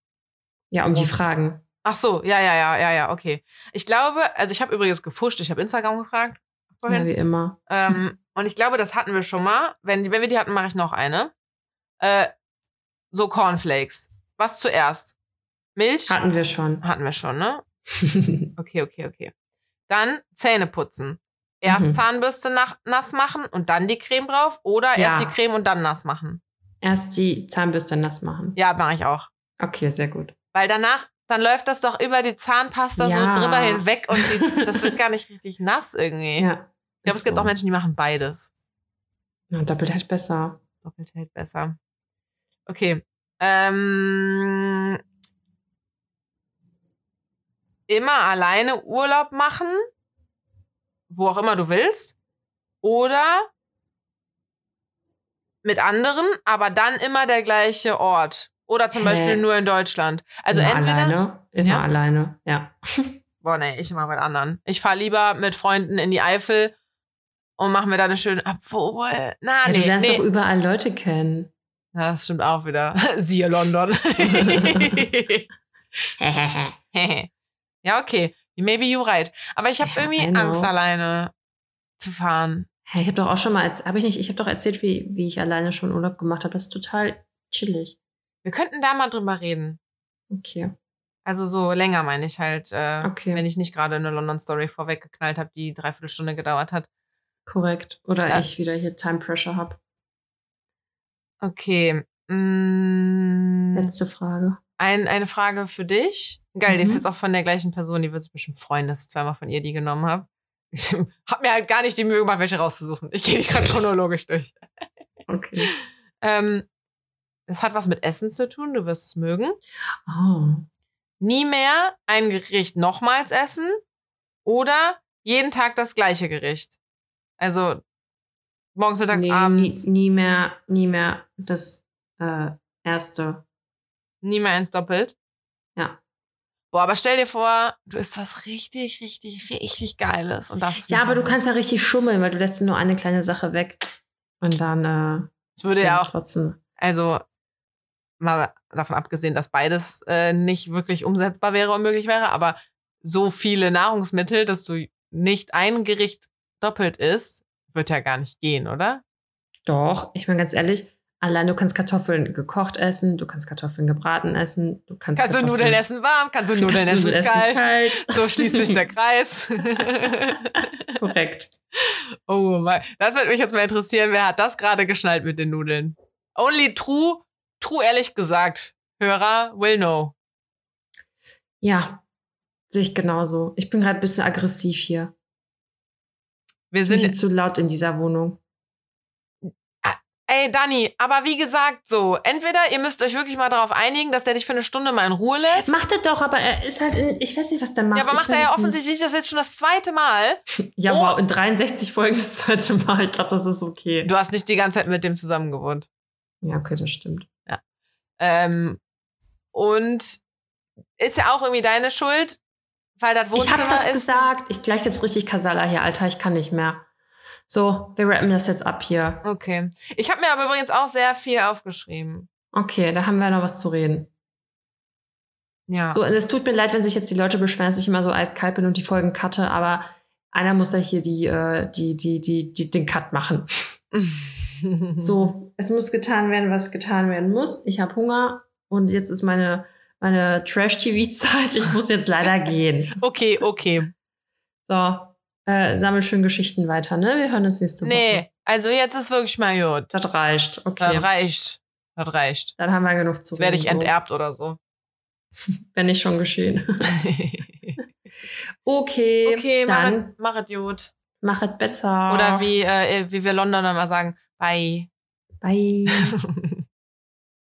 Ja, um die Warum? Fragen. Ach so, ja, ja, ja, ja, ja, okay. Ich glaube, also ich habe übrigens gefuscht, ich habe Instagram gefragt. Ja, Vorhin. wie immer. ähm, und ich glaube, das hatten wir schon mal. Wenn, wenn wir die hatten, mache ich noch eine. Äh, so Cornflakes. Was zuerst? Milch? Hatten wir schon. Hatten wir schon, ne? *laughs* Okay, okay, okay. Dann Zähne putzen. Erst Mhm. Zahnbürste nach, nass machen und dann die Creme drauf oder Ja. erst die Creme und dann nass machen. Erst die Zahnbürste nass machen. Ja, mache ich auch. Okay, sehr gut. Weil danach, dann läuft das doch über die Zahnpasta Ja. so drüber hinweg und die, das wird gar nicht richtig nass irgendwie. Ja. ich glaube, es gibt auch Menschen, die machen beides. Ja, doppelt halt besser. Doppelt hält besser. Okay. Ähm, immer alleine Urlaub machen, wo auch immer du willst, oder mit anderen, aber dann immer der gleiche Ort. Oder zum Hä? Beispiel nur in Deutschland. Also immer entweder. alleine. Immer Ja? alleine, ja. *laughs* Boah, nee, ich immer mit anderen. Ich fahre lieber mit Freunden in die Eifel und mache mir da eine schöne. Obwohl. Na, ja nee, du lernst nee. doch überall Leute kennen. Ja, das stimmt auch wieder. *laughs* Siehe London. *laughs* ja, okay. Maybe you're right. Aber ich habe Ja, irgendwie. Angst, alleine zu fahren. Ich habe doch auch schon mal, habe ich nicht, ich habe doch erzählt, wie, wie ich alleine schon Urlaub gemacht habe. Das ist total chillig. Wir könnten da mal drüber reden. Okay. Also so länger meine ich halt, äh, Okay. wenn ich nicht gerade eine London-Story vorweggeknallt habe, die dreiviertel Stunde gedauert hat. Korrekt. Oder Ja. ich wieder hier Time Pressure habe. Okay. Mm, Letzte Frage. ein, eine Frage für dich. Geil, die ist Mhm. jetzt auch von der gleichen Person, die wird sich bestimmt freuen, dass ich zweimal von ihr die genommen habe. Ich *laughs* habe mir halt gar nicht die Mühe gemacht, welche rauszusuchen. Ich gehe die gerade *laughs* chronologisch durch. Okay. Ähm, es hat was mit Essen zu tun, du wirst es mögen. Oh. Nie mehr ein Gericht nochmals essen oder jeden Tag das gleiche Gericht. Also morgens, mittags, Nee, nie, abends, nie, nie mehr, nie mehr das äh, erste. mehr eins doppelt. Ja. Boah, aber stell dir vor, du isst was richtig, richtig, richtig Geiles und darfst Ja, aber du kannst ja richtig schummeln, weil du lässt nur eine kleine Sache weg. Und dann äh, Es würde ja auch trotzdem. Also mal davon abgesehen, dass beides äh, nicht wirklich umsetzbar wäre und möglich wäre, aber so viele Nahrungsmittel, dass du nicht ein Gericht doppelt isst, wird ja gar nicht gehen, oder? Doch, ich meine ganz ehrlich, allein du kannst Kartoffeln gekocht essen, du kannst Kartoffeln gebraten essen, du kannst Kannst du Nudeln essen warm, kannst du *laughs* Nudeln kannst essen, kalt. So schließt sich der *laughs* Kreis. *laughs* Korrekt. oh mein, das würde mich jetzt mal interessieren, wer hat das gerade geschnallt mit den Nudeln? Only true, true ehrlich gesagt, Hörer will know. Ja, sehe ich genauso. Ich bin gerade ein bisschen aggressiv hier. Wir Ich bin sind, zu laut in dieser Wohnung. ey Dani, aber wie gesagt so, entweder ihr müsst euch wirklich mal darauf einigen, dass der dich für eine Stunde mal in Ruhe lässt. Macht er doch, aber er ist halt in, ich weiß nicht, was der macht. Ja, aber macht er ja nicht. offensichtlich das jetzt schon das zweite Mal. *laughs* Ja, Oh. wow, in 63 Folgen das zweite Mal. Ich glaube, das ist okay. Du hast nicht die ganze Zeit mit dem zusammen gewohnt. Ja, okay, das stimmt. Ähm, und ist ja auch irgendwie deine Schuld, weil das Ich Wohnzimmer habe das ist. gesagt. Ich, gleich gibt's richtig Kasala hier, Alter. Ich kann nicht mehr. So, wir rappen das jetzt ab hier. Okay. Ich habe mir aber übrigens auch sehr viel aufgeschrieben. Okay, da haben wir noch was zu reden. Ja. So, und es tut mir leid, wenn sich jetzt die Leute beschweren, dass ich immer so eiskalt bin und die Folgen cutte, aber einer muss ja hier die, äh, die, die, die, die, den Cut machen. *laughs* So, es muss getan werden, was getan werden muss. Ich habe Hunger und jetzt ist meine, meine Trash-TV-Zeit. Ich muss jetzt leider *laughs* gehen. Okay, okay. So, äh, sammel schön Geschichten weiter, ne? Wir hören uns nächste Woche. Nee, also jetzt ist wirklich mal gut. Das reicht. Okay. Das reicht. Das reicht. Dann haben wir genug zu Jetzt werde ich so. enterbt oder so. *laughs* Wenn nicht schon geschehen. *laughs* Okay, okay, dann mach es gut. mach es besser. Oder wie, äh, wie wir Londoner mal sagen, bye. Bye. *laughs*